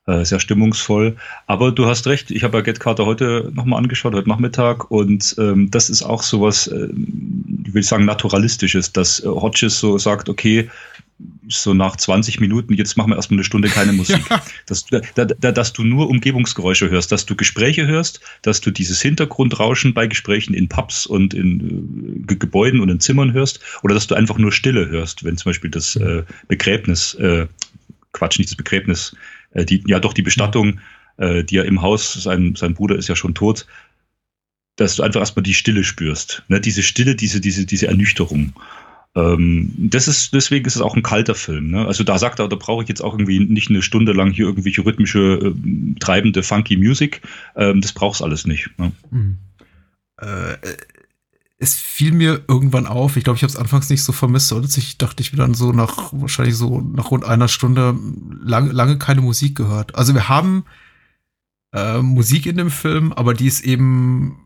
äh, sehr stimmungsvoll. Aber du hast recht, ich habe ja Get Carter heute nochmal angeschaut, heute Nachmittag, und ähm, das ist auch sowas, äh, ich will sagen, naturalistisches, dass äh, Hodges so sagt, okay, so nach 20 Minuten, jetzt machen wir erstmal eine Stunde keine Musik. Ja. Dass, da, da, dass du nur Umgebungsgeräusche hörst, dass du Gespräche hörst, dass du dieses Hintergrundrauschen bei Gesprächen in Pubs und in äh, Gebäuden und in Zimmern hörst, oder dass du einfach nur Stille hörst, wenn zum Beispiel das äh, Begräbnis, äh, Quatsch, nicht das Begräbnis, äh, die, ja doch die Bestattung, äh, die ja im Haus, sein, sein Bruder ist ja schon tot, dass du einfach erstmal die Stille spürst. Ne? Diese Stille, diese, diese, diese Ernüchterung. Ähm, das ist, deswegen ist es auch ein kalter Film. Ne? Also da sagt er, da brauche ich jetzt auch irgendwie nicht eine Stunde lang hier irgendwelche rhythmische, äh, treibende, funky Musik. Ähm, das brauchst alles nicht. Ne? Mhm. Äh, es fiel mir irgendwann auf, ich glaube, ich habe es anfangs nicht so vermisst, und ich dachte ich mir dann so nach wahrscheinlich so nach rund einer Stunde lang, lange keine Musik gehört. Also wir haben äh, Musik in dem Film, aber die ist eben,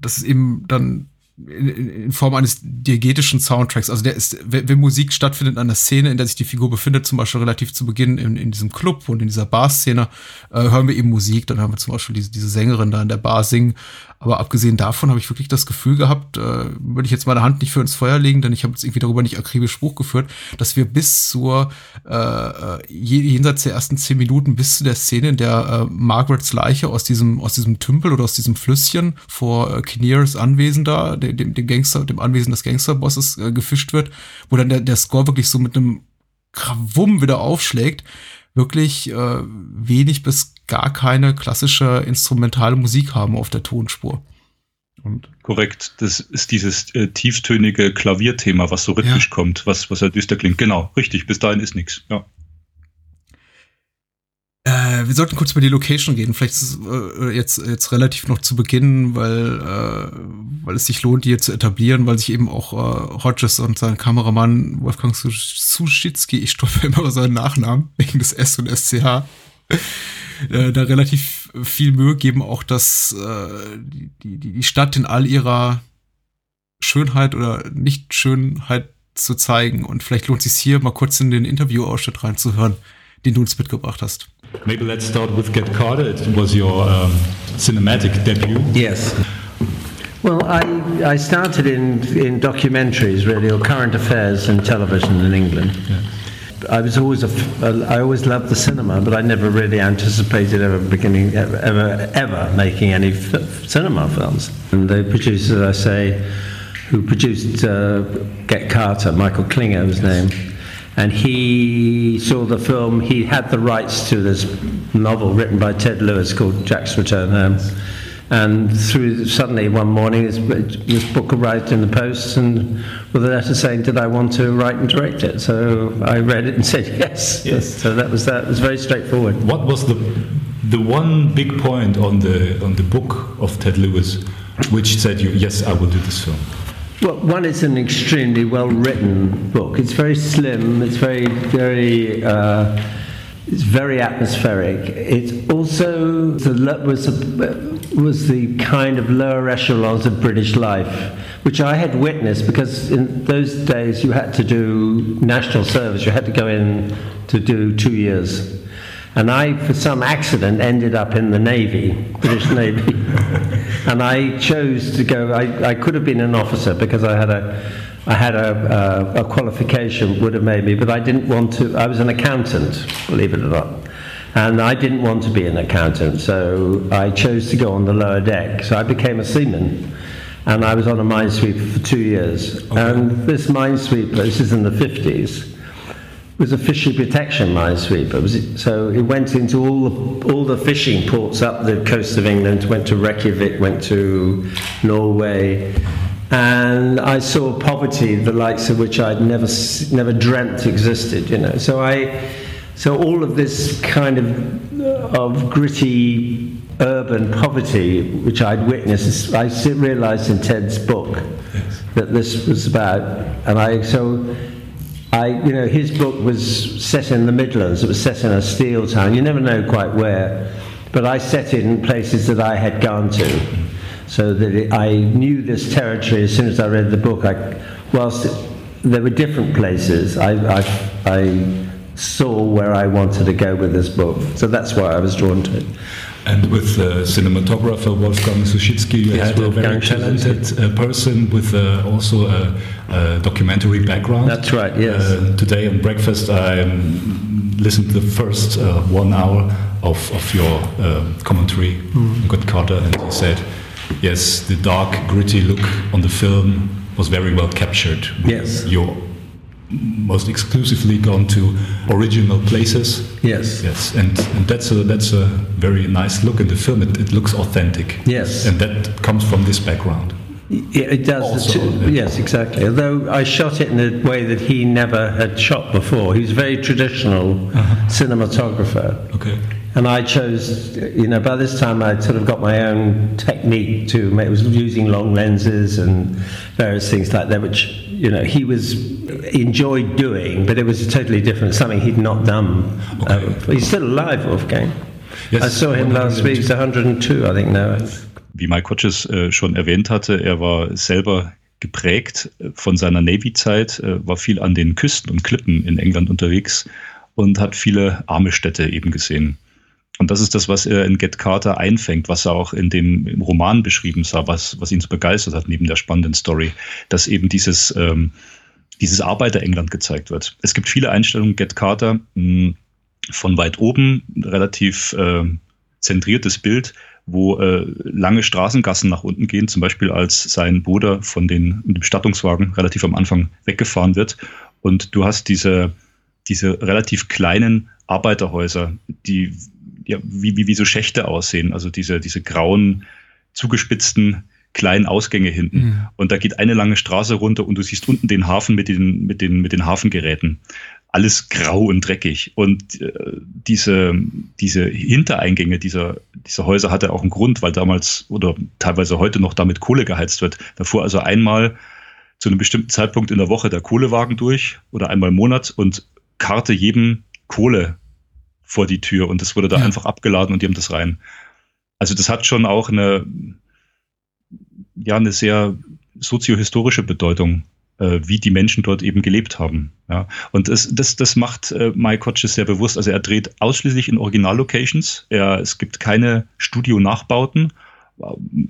das ist eben dann in, Form eines diegetischen Soundtracks. Also der ist, wenn, Musik stattfindet in einer Szene, in der sich die Figur befindet, zum Beispiel relativ zu Beginn in, in diesem Club und in dieser Bar-Szene, äh, hören wir eben Musik. Dann hören wir zum Beispiel diese, diese Sängerin da in der Bar singen. Aber abgesehen davon habe ich wirklich das Gefühl gehabt, äh, würde ich jetzt meine Hand nicht für ins Feuer legen, denn ich habe jetzt irgendwie darüber nicht akribisch Spruch geführt, dass wir bis zur äh, äh jenseits der ersten zehn Minuten bis zu der Szene, in der äh, Margarets Leiche aus diesem aus diesem Tümpel oder aus diesem Flüsschen vor äh, Kinnears Anwesen da, dem, dem Gangster, dem Anwesen des Gangsterbosses äh, gefischt wird, wo dann der, der Score wirklich so mit einem Krawum wieder aufschlägt, wirklich äh, wenig bis gar keine klassische instrumentale Musik haben auf der Tonspur. Und Korrekt, das ist dieses äh, tieftönige Klavierthema, was so rhythmisch ja. kommt, was, was ja düster klingt. Genau, richtig, bis dahin ist nichts. Ja. Äh, wir sollten kurz über die Location gehen. Vielleicht ist es äh, jetzt, jetzt relativ noch zu Beginn, weil, äh, weil es sich lohnt, die hier zu etablieren, weil sich eben auch äh, Hodges und sein Kameramann Wolfgang Suschitzky, ich stolper immer über seinen Nachnamen, wegen des S und SCH, äh, da relativ viel Mühe geben, auch dass äh, die, die, die Stadt in all ihrer Schönheit oder Nicht-Schönheit zu zeigen. Und vielleicht lohnt es sich hier mal kurz in den Interview-Ausschnitt reinzuhören, den du uns mitgebracht hast. Maybe let's start with Get Carter. It was your um, cinematic debut. Yes. Well, I, I started in, in documentaries, really, or current affairs and television in England. Yeah. I was always a, I always loved the cinema, but I never really anticipated ever beginning, ever, ever, ever making any f- cinema films. And the producer, I say, who produced uh, Get Carter, Michael Klinger, was his name, and he saw the film. He had the rights to this novel written by Ted Lewis called Jack's Return Home. And through suddenly one morning, this, this book arrived in the post, and with a letter saying, "Did I want to write and direct it?" So I read it and said yes. Yes. So that was that. It was very straightforward. What was the the one big point on the on the book of Ted Lewis, which said you, yes, I will do this film? Well, one is an extremely well written book. It's very slim. It's very, very. Uh, it's very atmospheric. It also was was the kind of lower echelons of British life, which I had witnessed because in those days you had to do national service. You had to go in to do two years. And I, for some accident, ended up in the Navy, British Navy. And I chose to go, I, I could have been an officer because I had a, I had a, a, a qualification would have made me, but I didn't want to, I was an accountant, believe it or not. And I didn't want to be an accountant, so I chose to go on the lower deck. So I became a seaman. And I was on a minesweeper for two years. And this minesweeper, this is in the 50s, was a fishery protection minesweeper. It so it went into all the, all the fishing ports up the coast of England, went to Reykjavik, went to Norway, and I saw poverty, the likes of which I'd never never dreamt existed. You know, so I, so all of this kind of of gritty urban poverty, which I'd witnessed, I realised in Ted's book that this was about, and I so. I, you know, his book was set in the Midlands. It was set in a steel town. You never know quite where, but I set it in places that I had gone to, so that it, I knew this territory as soon as I read the book. I, whilst it, there were different places, I, I, I saw where I wanted to go with this book. So that's why I was drawn to it. And with uh, cinematographer Wolfgang Suschitsky, you Yes, had a very talented uh, person with uh, also a, a documentary background. That's right, yes. Uh, today on breakfast, I um, listened to the first uh, one hour of, of your uh, commentary, Mm. Good Carter, and he said, yes, the dark, gritty look on the film was very well captured. Yes. You're most exclusively gone to original places. Yes. Yes, and, and that's a that's a very nice look in the film. It, it looks authentic. Yes. and that comes from this background. Yeah, it does. Also, T- yes, exactly. Although I shot it in a way that he never had shot before. He was a very traditional uh-huh. cinematographer. Okay. And I chose, you know, by this time I'd sort of got my own technique to make, was using long lenses and various things like that, which, you know, he was, enjoyed doing, but it was totally different, something he'd not done. Okay. Uh, he's still alive, Wolfgang. Yes, I saw him last week, he's 102, I think now. Wie Mike Hodges äh, schon erwähnt hatte, er war selber geprägt äh, von seiner Navy-Zeit, äh, war viel an den Küsten und Klippen in England unterwegs und hat viele arme Städte eben gesehen. Und das ist das, was er in Get Carter einfängt, was er auch in dem Roman beschrieben sah, was, was ihn so begeistert hat, neben der spannenden Story, dass eben dieses, ähm, dieses Arbeiter-England gezeigt wird. Es gibt viele Einstellungen Get Carter mh, von weit oben, relativ äh, zentriertes Bild, wo äh, lange Straßengassen nach unten gehen, zum Beispiel als sein Bruder von den, dem Bestattungswagen relativ am Anfang weggefahren wird. Und du hast diese, diese relativ kleinen Arbeiterhäuser, die ja, wie, wie, wie so Schächte aussehen, also diese, diese grauen, zugespitzten kleinen Ausgänge hinten. Mhm. Und da geht eine lange Straße runter und du siehst unten den Hafen mit den, mit den, mit den Hafengeräten. Alles grau und dreckig. Und äh, diese, diese Hintereingänge dieser, dieser Häuser hatte auch einen Grund, weil damals oder teilweise heute noch damit Kohle geheizt wird. Da fuhr also einmal zu einem bestimmten Zeitpunkt in der Woche der Kohlewagen durch oder einmal im Monat und karte jedem Kohle vor die Tür und das wurde da Ja. einfach abgeladen und die haben das rein. Also das hat schon auch eine, ja, eine sehr soziohistorische Bedeutung, äh, wie die Menschen dort eben gelebt haben. Ja. Und das, das, das macht äh, Mike Hodges sehr bewusst. Also er dreht ausschließlich in Originallocations. Es gibt keine Studio-Nachbauten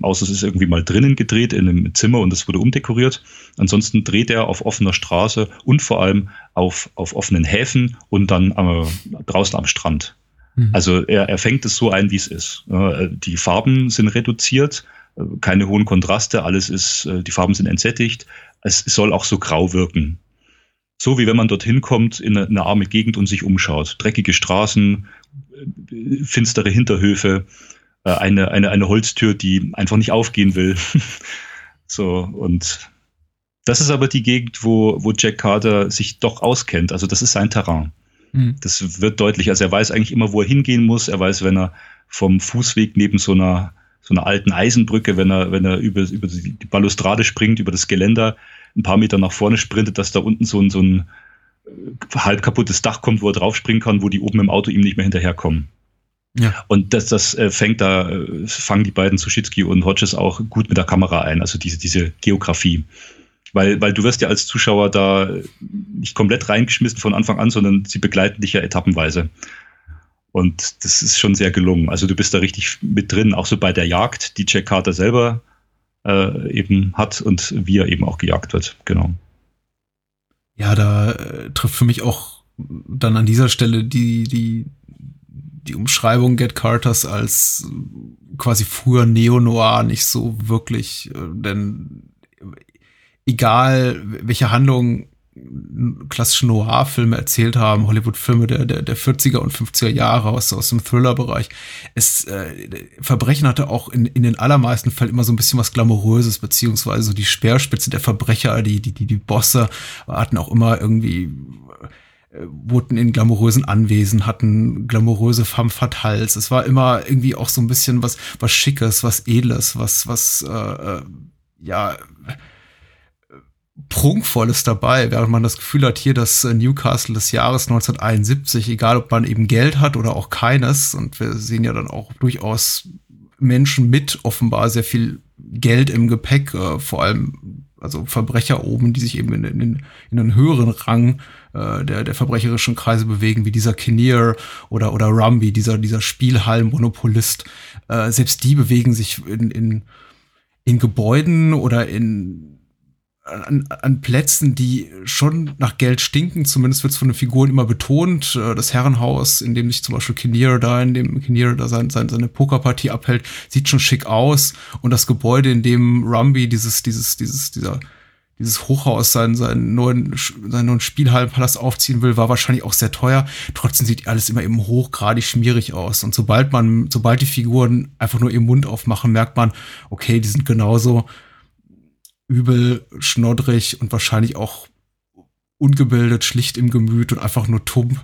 außer es ist irgendwie mal drinnen gedreht in einem Zimmer und es wurde umdekoriert. Ansonsten dreht er auf offener Straße und vor allem auf, auf offenen Häfen und dann äh, draußen am Strand. Mhm. Also er, er fängt es so ein, wie es ist. Äh, die Farben sind reduziert, äh, keine hohen Kontraste, alles ist, äh, die Farben sind entsättigt. Es soll auch so grau wirken. So wie wenn man dorthin kommt in eine, eine arme Gegend und sich umschaut. Dreckige Straßen, finstere Hinterhöfe, äh, eine, eine, eine Holztür, die einfach nicht aufgehen will. so, und das ist aber die Gegend, wo, wo Jack Carter sich doch auskennt. Also das ist sein Terrain. Mhm. Das wird deutlich. Also er weiß eigentlich immer, wo er hingehen muss. Er weiß, wenn er vom Fußweg neben so einer, so einer alten Eisenbrücke, wenn er, wenn er über, über die Balustrade springt, über das Geländer, ein paar Meter nach vorne sprintet, dass da unten so ein, so ein äh, halb kaputtes Dach kommt, wo er draufspringen kann, wo die oben im Auto ihm nicht mehr hinterherkommen. Ja. Und das, das äh, fängt da, äh, fangen die beiden Suschitzky und Hodges auch gut mit der Kamera ein, also diese, diese Geografie. Weil, weil du wirst ja als Zuschauer da nicht komplett reingeschmissen von Anfang an, sondern sie begleiten dich ja etappenweise. Und das ist schon sehr gelungen. Also du bist da richtig mit drin, auch so bei der Jagd, die Jack Carter selber äh, eben hat und wie er eben auch gejagt wird. Genau. Ja, da äh, trifft für mich auch dann an dieser Stelle die, die die Umschreibung Get Carters als quasi früher Neo-Noir nicht so wirklich, äh, denn egal welche Handlung klassische Noir-Filme erzählt haben, Hollywood-Filme der, der, der 40er und 50er Jahre aus, aus dem Thriller-Bereich. Es, äh, Verbrechen hatte auch in, in den allermeisten Fällen immer so ein bisschen was Glamouröses, beziehungsweise so die Speerspitze der Verbrecher, die, die, die, die Bosse hatten auch immer irgendwie wurden in glamourösen Anwesen, hatten glamouröse femme fatales. Es war immer irgendwie auch so ein bisschen was, was Schickes, was Edles, was, was, äh, äh ja, Prunkvolles dabei, während man das Gefühl hat, hier das äh, Newcastle des Jahres 1971, egal ob man eben Geld hat oder auch keines, und wir sehen ja dann auch durchaus Menschen mit offenbar sehr viel Geld im Gepäck, äh, vor allem also Verbrecher oben, die sich eben in, in, in einen höheren Rang äh, der, der verbrecherischen Kreise bewegen, wie dieser Kinnear oder, oder Rumby, dieser, dieser Spielhallenmonopolist. Äh, selbst die bewegen sich in, in, in Gebäuden oder in an, an Plätzen, die schon nach Geld stinken. Zumindest wird es von den Figuren immer betont. Äh, das Herrenhaus, in dem sich zum Beispiel Kinnear da, in dem Kinnear da sein, sein, seine Pokerpartie abhält, sieht schon schick aus. Und das Gebäude, in dem Rumby dieses, dieses, dieses, dieser dieses Hochhaus seinen, seinen neuen, seinen neuen Spielhallenpalast aufziehen will, war wahrscheinlich auch sehr teuer. Trotzdem sieht alles immer eben hochgradig schmierig aus. Und sobald man, sobald die Figuren einfach nur ihren Mund aufmachen, merkt man, okay, die sind genauso übel, schnoddrig und wahrscheinlich auch ungebildet, schlicht im Gemüt und einfach nur tumm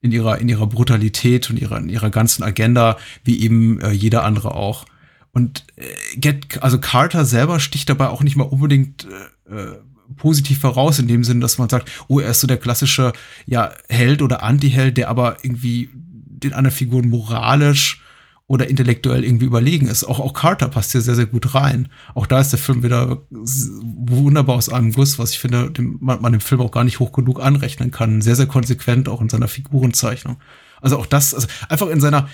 in ihrer, in ihrer Brutalität und ihrer, in ihrer ganzen Agenda, wie eben äh, jeder andere auch. Und äh, Get, also Carter selber sticht dabei auch nicht mal unbedingt äh, äh, positiv voraus, in dem Sinne, dass man sagt, oh, er ist so der klassische ja, Held oder Anti-Held, der aber irgendwie den anderen Figuren moralisch oder intellektuell irgendwie überlegen ist. Auch, auch Carter passt hier sehr, sehr gut rein. Auch da ist der Film wieder wunderbar aus einem Guss, was ich finde, dem, man, man dem Film auch gar nicht hoch genug anrechnen kann. Sehr, sehr konsequent auch in seiner Figurenzeichnung. Also auch das, also einfach in seiner,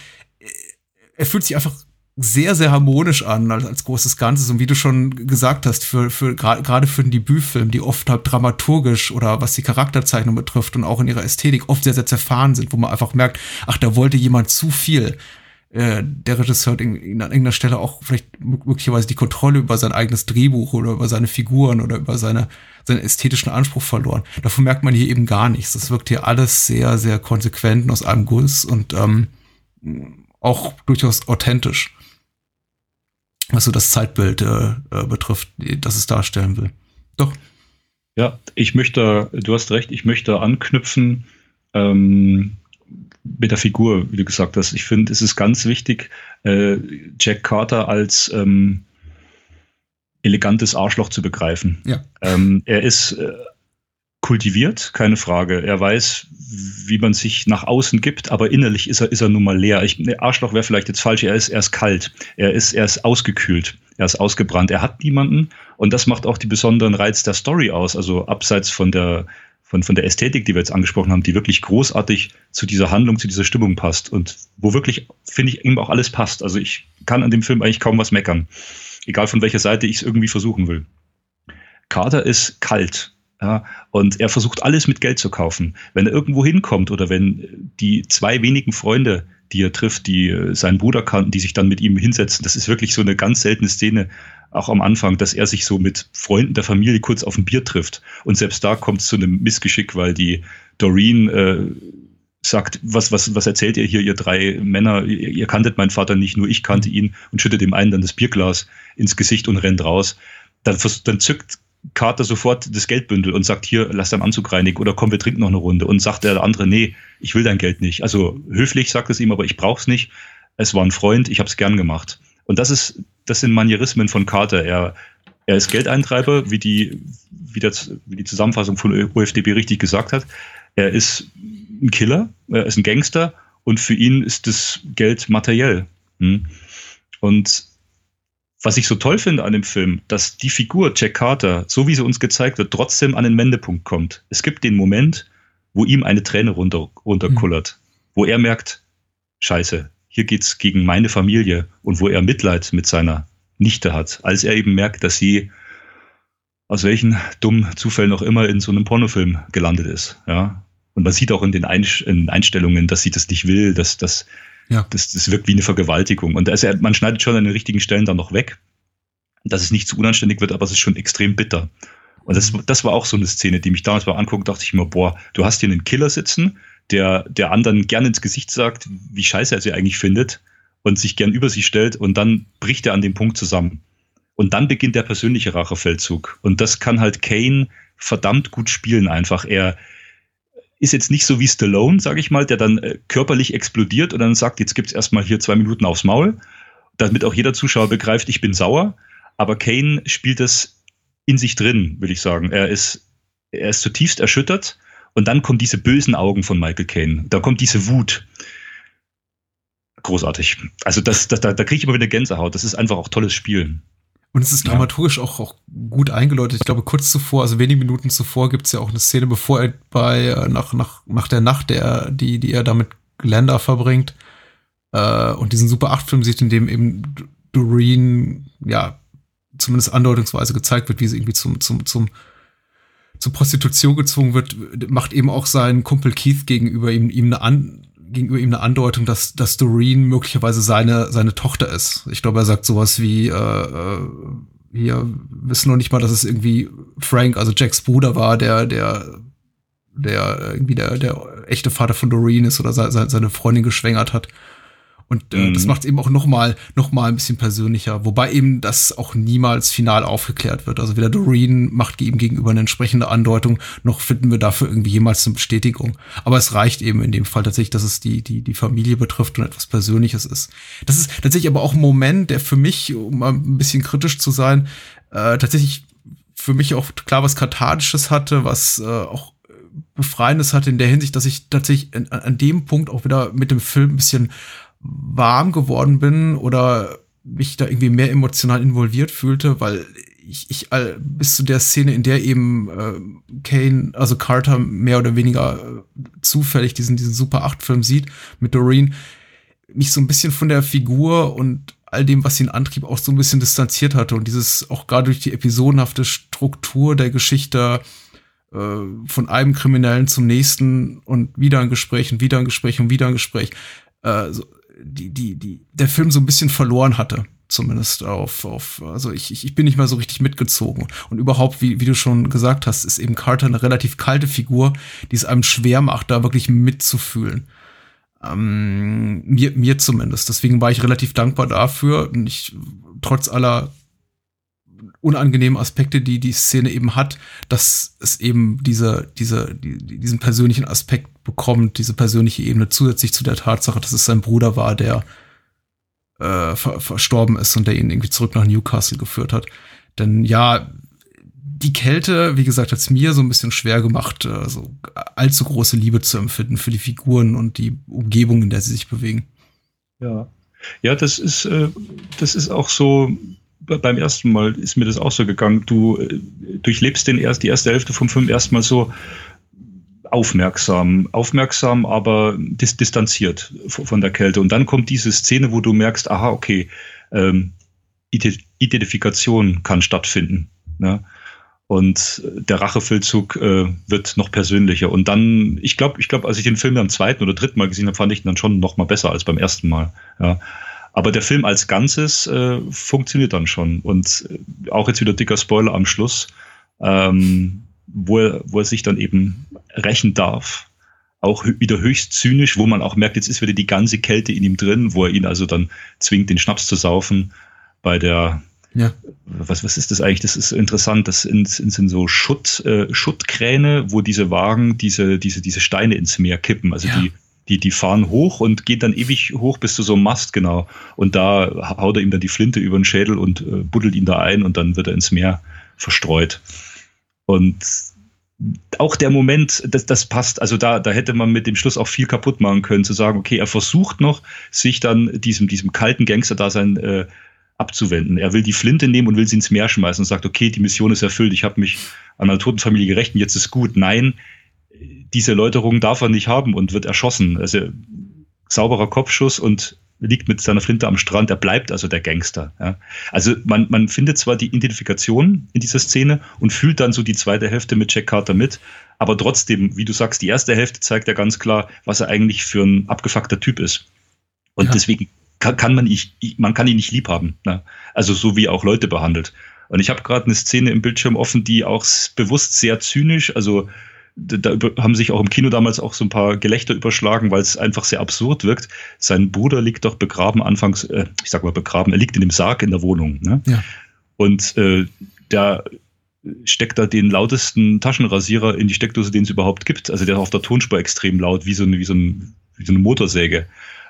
er fühlt sich einfach sehr, sehr harmonisch an als, als großes Ganzes. Und wie du schon gesagt hast, für, für gerade für den Debütfilm, die oft halt dramaturgisch oder was die Charakterzeichnung betrifft und auch in ihrer Ästhetik oft sehr, sehr zerfahren sind, wo man einfach merkt, ach, da wollte jemand zu viel. Äh, der Regisseur hat an irgendeiner Stelle auch vielleicht möglicherweise die Kontrolle über sein eigenes Drehbuch oder über seine Figuren oder über seine, seinen ästhetischen Anspruch verloren. Davon merkt man hier eben gar nichts. Das wirkt hier alles sehr, sehr konsequent und aus einem Guss und ähm, auch durchaus authentisch, was so das Zeitbild äh, äh betrifft, das es darstellen will. Doch. Ja, ich möchte, du hast recht, ich möchte anknüpfen. Ähm mit der Figur, wie du gesagt hast. Ich finde, es ist ganz wichtig, äh, Jack Carter als ähm, elegantes Arschloch zu begreifen. Ja. Ähm, er ist äh, kultiviert, keine Frage. Er weiß, wie man sich nach außen gibt, aber innerlich ist er, ist er nun mal leer. Ich, Arschloch wäre vielleicht jetzt falsch. Er ist, er ist kalt. Er ist, er ist ausgekühlt. Er ist ausgebrannt. Er hat niemanden. Und das macht auch die besonderen Reiz der Story aus. Also abseits von der, von, von der Ästhetik, die wir jetzt angesprochen haben, die wirklich großartig zu dieser Handlung, zu dieser Stimmung passt und wo wirklich, finde ich, eben auch alles passt. Also ich kann an dem Film eigentlich kaum was meckern. Egal von welcher Seite ich es irgendwie versuchen will. Carter ist kalt. Ja, und er versucht alles mit Geld zu kaufen. Wenn er irgendwo hinkommt oder wenn die zwei wenigen Freunde, die er trifft, die äh, seinen Bruder kannten, die sich dann mit ihm hinsetzen, das ist wirklich so eine ganz seltene Szene, auch am Anfang, dass er sich so mit Freunden der Familie kurz auf ein Bier trifft. Und selbst da kommt es zu einem Missgeschick, weil die Doreen äh, sagt, was, was, was erzählt ihr hier, ihr drei Männer, ihr, ihr kanntet meinen Vater nicht, nur ich kannte ihn und schüttet dem einen dann das Bierglas ins Gesicht und rennt raus. Dann, dann zückt Carter sofort das Geldbündel und sagt, hier, lass deinen Anzug reinigen oder komm, wir trinken noch eine Runde. Und sagt der andere, nee, ich will dein Geld nicht. Also höflich sagt es ihm, aber ich brauch's nicht. Es war ein Freund, ich habe es gern gemacht. Und das ist, das sind Manierismen von Carter. Er, er ist Geldeintreiber, wie die, wie, das, wie die Zusammenfassung von UFDB richtig gesagt hat. Er ist ein Killer, er ist ein Gangster und für ihn ist das Geld materiell. Hm? Und was ich so toll finde an dem Film, dass die Figur Jack Carter, so wie sie uns gezeigt wird, trotzdem an den Wendepunkt kommt. Es gibt den Moment, wo ihm eine Träne runter, runterkullert, mhm. wo er merkt, scheiße, hier geht's gegen meine Familie und wo er Mitleid mit seiner Nichte hat, als er eben merkt, dass sie aus welchen dummen Zufällen auch immer in so einem Pornofilm gelandet ist. Ja. Und man sieht auch in den Einstellungen, dass sie das nicht will, dass, dass ja. Das, das wirkt wie eine Vergewaltigung. Und also man schneidet schon an den richtigen Stellen dann noch weg, dass es nicht zu unanständig wird, aber es ist schon extrem bitter. Und das, das war auch so eine Szene, die mich damals mal angucken, dachte ich mir, boah, du hast hier einen Killer sitzen, der, der anderen gerne ins Gesicht sagt, wie scheiße er sie eigentlich findet und sich gern über sie stellt und dann bricht er an dem Punkt zusammen. Und dann beginnt der persönliche Rachefeldzug. Und das kann halt Kane verdammt gut spielen einfach. Er, ist jetzt nicht so wie Stallone, sage ich mal, der dann äh, körperlich explodiert und dann sagt, jetzt gibt's erstmal hier zwei Minuten aufs Maul, damit auch jeder Zuschauer begreift, ich bin sauer. Aber Kane spielt das in sich drin, will ich sagen. Er ist, er ist zutiefst erschüttert und dann kommen diese bösen Augen von Michael Caine. Da kommt diese Wut. Großartig. Also das, das, da, da kriege ich immer wieder Gänsehaut. Das ist einfach auch tolles Spiel. Und es ist dramaturgisch auch, auch gut eingeläutet. Ich glaube, kurz zuvor, also wenige Minuten zuvor, gibt's ja auch eine Szene, bevor er bei, äh, nach, nach, nach der Nacht, der, die, die er da mit Glenda verbringt, äh, und diesen Super 8-Film sieht, in dem eben Doreen, ja, zumindest andeutungsweise gezeigt wird, wie sie irgendwie zum, zum, zum, zur Prostitution gezwungen wird, macht eben auch sein Kumpel Keith gegenüber ihm, ihm eine An gegenüber ihm eine Andeutung, dass, dass Doreen möglicherweise seine, seine Tochter ist. Ich glaube, er sagt sowas wie, äh, äh, wir wissen noch nicht mal, dass es irgendwie Frank, also Jacks Bruder war, der, der, der irgendwie der, der echte Vater von Doreen ist oder seine Freundin geschwängert hat. Und äh, mhm. das macht es eben auch noch mal, noch mal ein bisschen persönlicher. Wobei eben das auch niemals final aufgeklärt wird. Also weder Doreen macht ihm gegenüber eine entsprechende Andeutung, noch finden wir dafür irgendwie jemals eine Bestätigung. Aber es reicht eben in dem Fall tatsächlich, dass es die, die, die Familie betrifft und etwas Persönliches ist. Das ist tatsächlich aber auch ein Moment, der für mich, um ein bisschen kritisch zu sein, äh, tatsächlich für mich auch klar was Kathartisches hatte, was äh, auch Befreiendes hatte in der Hinsicht, dass ich tatsächlich an, an dem Punkt auch wieder mit dem Film ein bisschen warm geworden bin oder mich da irgendwie mehr emotional involviert fühlte, weil ich, ich bis zu der Szene, in der eben äh, Kane, also Carter mehr oder weniger äh, zufällig diesen, diesen Super 8-Film sieht mit Doreen, mich so ein bisschen von der Figur und all dem, was ihn antrieb, auch so ein bisschen distanziert hatte. Und dieses auch gerade durch die episodenhafte Struktur der Geschichte äh, von einem Kriminellen zum nächsten und wieder ein Gespräch und wieder ein Gespräch und wieder ein Gespräch. Äh, so, die, die, die, der Film so ein bisschen verloren hatte. Zumindest auf, auf, also ich, ich bin nicht mehr so richtig mitgezogen. Und überhaupt, wie, wie du schon gesagt hast, ist eben Carter eine relativ kalte Figur, die es einem schwer macht, da wirklich mitzufühlen. Ähm, mir, mir zumindest. Deswegen war ich relativ dankbar dafür. Und ich, trotz aller unangenehmen Aspekte, die die Szene eben hat, dass es eben diese, diese, die, diesen persönlichen Aspekt bekommt, diese persönliche Ebene zusätzlich zu der Tatsache, dass es sein Bruder war, der äh, ver verstorben ist und der ihn irgendwie zurück nach Newcastle geführt hat. Denn ja, die Kälte, wie gesagt, hat es mir so ein bisschen schwer gemacht, äh, so allzu große Liebe zu empfinden für die Figuren und die Umgebung, in der sie sich bewegen. Ja. Ja, das ist, äh, das ist auch so beim ersten Mal ist mir das auch so gegangen. Du äh, durchlebst den erst, die erste Hälfte vom Film erstmal so aufmerksam, aufmerksam, aber dis distanziert von der Kälte. Und dann kommt diese Szene, wo du merkst, aha, okay, ähm, Identifikation kann stattfinden. Ne? Und der Rachefeldzug äh, wird noch persönlicher. Und dann, ich glaube, ich glaube, als ich den Film am zweiten oder dritten Mal gesehen habe, fand ich ihn dann schon noch mal besser als beim ersten Mal. Ja. Aber der Film als Ganzes äh, funktioniert dann schon. Und äh, auch jetzt wieder dicker Spoiler am Schluss, ähm, wo, er, wo er sich dann eben rächen darf. Auch wieder höchst zynisch, wo man auch merkt, jetzt ist wieder die ganze Kälte in ihm drin, wo er ihn also dann zwingt, den Schnaps zu saufen bei der ja. Was, was ist das eigentlich? Das ist interessant. Das sind, sind so Schutt, äh, Schuttkräne, wo diese Wagen diese, diese, diese Steine ins Meer kippen. Also ja. die, die, die fahren hoch und gehen dann ewig hoch bis zu so einem Mast, genau. Und da haut er ihm dann die Flinte über den Schädel und äh, buddelt ihn da ein und dann wird er ins Meer verstreut. Und auch der Moment, das, das passt, also da, da hätte man mit dem Schluss auch viel kaputt machen können, zu sagen, okay, er versucht noch, sich dann diesem, diesem kalten Gangster-Dasein äh, abzuwenden. Er will die Flinte nehmen und will sie ins Meer schmeißen und sagt, okay, die Mission ist erfüllt, ich habe mich an meiner toten Familie gerecht und jetzt ist gut. Nein, diese Erläuterung darf er nicht haben und wird erschossen. Also sauberer Kopfschuss und liegt mit seiner Flinte am Strand. Er bleibt also der Gangster. Ja. Also man, man findet zwar die Identifikation in dieser Szene und fühlt dann so die zweite Hälfte mit Jack Carter mit, aber trotzdem, wie du sagst, die erste Hälfte zeigt ja ganz klar, was er eigentlich für ein abgefuckter Typ ist. Und ja. deswegen kann, kann man, ich, man kann ihn nicht lieb haben. Ne? Also so wie auch Leute behandelt. Und ich habe gerade eine Szene im Bildschirm offen, die auch bewusst sehr zynisch, also da haben sich auch im Kino damals auch so ein paar Gelächter überschlagen, weil es einfach sehr absurd wirkt. Sein Bruder liegt doch begraben anfangs, äh, ich sag mal begraben, er liegt in dem Sarg in der Wohnung. Ne? Ja. Und äh, der steckt da den lautesten Taschenrasierer in die Steckdose, den es überhaupt gibt. Also der ist auf der Tonspur extrem laut, wie so eine, wie so, ein, wie so eine Motorsäge.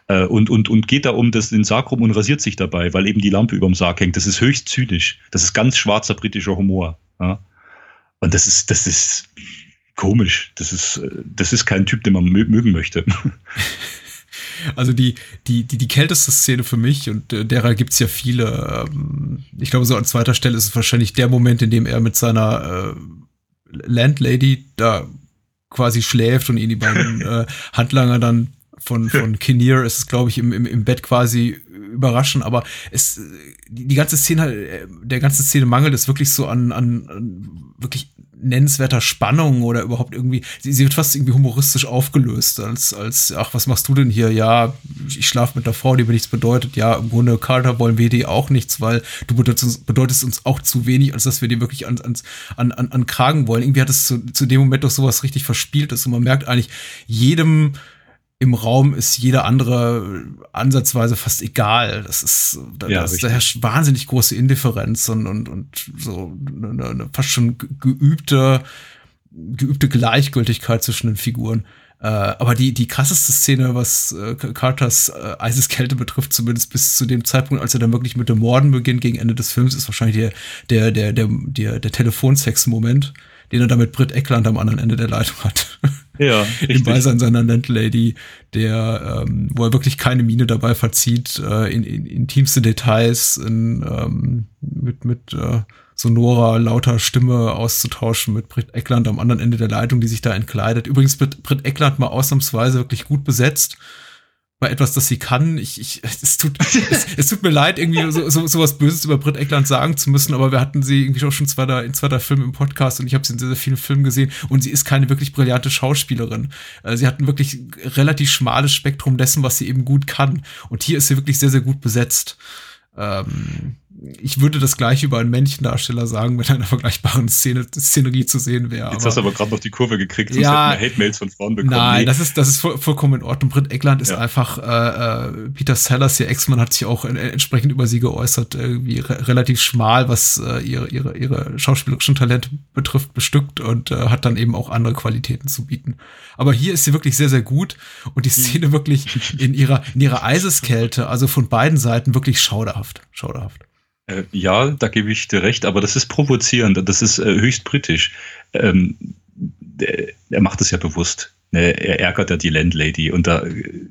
Äh, und, und, und geht da um das, den Sarg rum und rasiert sich dabei, weil eben die Lampe über dem Sarg hängt. Das ist höchst zynisch. Das ist ganz schwarzer britischer Humor. Ja? Und das ist, das ist komisch. Das ist, das ist kein Typ, den man mögen möchte. Also die, die, die, die kälteste Szene für mich, und äh, derer gibt's ja viele, ähm, ich glaube, so an zweiter Stelle ist es wahrscheinlich der Moment, in dem er mit seiner äh, Landlady da quasi schläft und ihn die beiden äh, Handlanger dann von, von Kinnear ist es, glaube ich, im, im, im Bett quasi überraschen, aber es, die ganze Szene, der ganze Szene mangelt es wirklich so an, an, an wirklich nennenswerter Spannung oder überhaupt irgendwie, sie, sie, wird fast irgendwie humoristisch aufgelöst, als, als, ach, was machst du denn hier? Ja, ich schlafe mit der Frau, die mir nichts bedeutet. Ja, im Grunde, Carter, wollen wir dir auch nichts, weil du bedeutest, bedeutest uns auch zu wenig, als dass wir dir wirklich an, an, an, an Kragen wollen. Irgendwie hat es zu, zu dem Moment doch sowas richtig verspielt ist und man merkt eigentlich jedem, im Raum ist jeder andere ansatzweise fast egal. Das ist, da, ja, das, da herrscht wahnsinnig große Indifferenz und, und, und so eine, eine fast schon geübte, geübte Gleichgültigkeit zwischen den Figuren. Äh, aber die, die krasseste Szene, was äh, Carters äh, Eiseskälte betrifft, zumindest bis zu dem Zeitpunkt, als er dann wirklich mit dem Morden beginnt gegen Ende des Films, ist wahrscheinlich der, der, der, der, der, der Telefonsex-Moment den er damit Britt Eckland am anderen Ende der Leitung hat. Ja. Richtig. Im Beisein seiner Landlady, der, ähm, wo er wirklich keine Miene dabei verzieht, äh, in, in intimste Details in, ähm, mit, mit äh, sonorer, lauter Stimme auszutauschen mit Britt Eckland am anderen Ende der Leitung, die sich da entkleidet. Übrigens Britt, Britt Eckland mal ausnahmsweise wirklich gut besetzt bei etwas, das sie kann. Ich, ich, es, tut, es, es tut mir leid, irgendwie so, so, so was Böses über Britt Eckland sagen zu müssen, aber wir hatten sie irgendwie auch schon zwei, in zwei, drei Filmen im Podcast und ich habe sie in sehr, sehr vielen Filmen gesehen und sie ist keine wirklich brillante Schauspielerin. Äh, sie hat ein wirklich relativ schmales Spektrum dessen, was sie eben gut kann. Und hier ist sie wirklich sehr, sehr gut besetzt. Ähm, ich würde das gleiche über einen Männchendarsteller sagen, wenn einer vergleichbaren Szene, Szenerie zu sehen wäre. Jetzt hast du aber gerade noch die Kurve gekriegt, sonst ja, hätten wir Hate-Mails von Frauen bekommen. Nein, nee. das ist, das ist voll, vollkommen in Ordnung. Britt Eckland ist ja. einfach, äh, äh, Peter Sellers, ihr Ex-Mann, hat sich auch entsprechend über sie geäußert, irgendwie re relativ schmal, was äh, ihre, ihre, ihre schauspielerischen Talente betrifft, bestückt und äh, hat dann eben auch andere Qualitäten zu bieten. Aber hier ist sie wirklich sehr, sehr gut und die hm. Szene wirklich in ihrer, in ihrer Eiseskälte, also von beiden Seiten wirklich schauderhaft, schauderhaft. Äh, ja, da gebe ich dir recht, aber das ist provozierend, das ist äh, höchst britisch. Ähm, er macht es ja bewusst. Ne? Er ärgert ja die Landlady und da äh,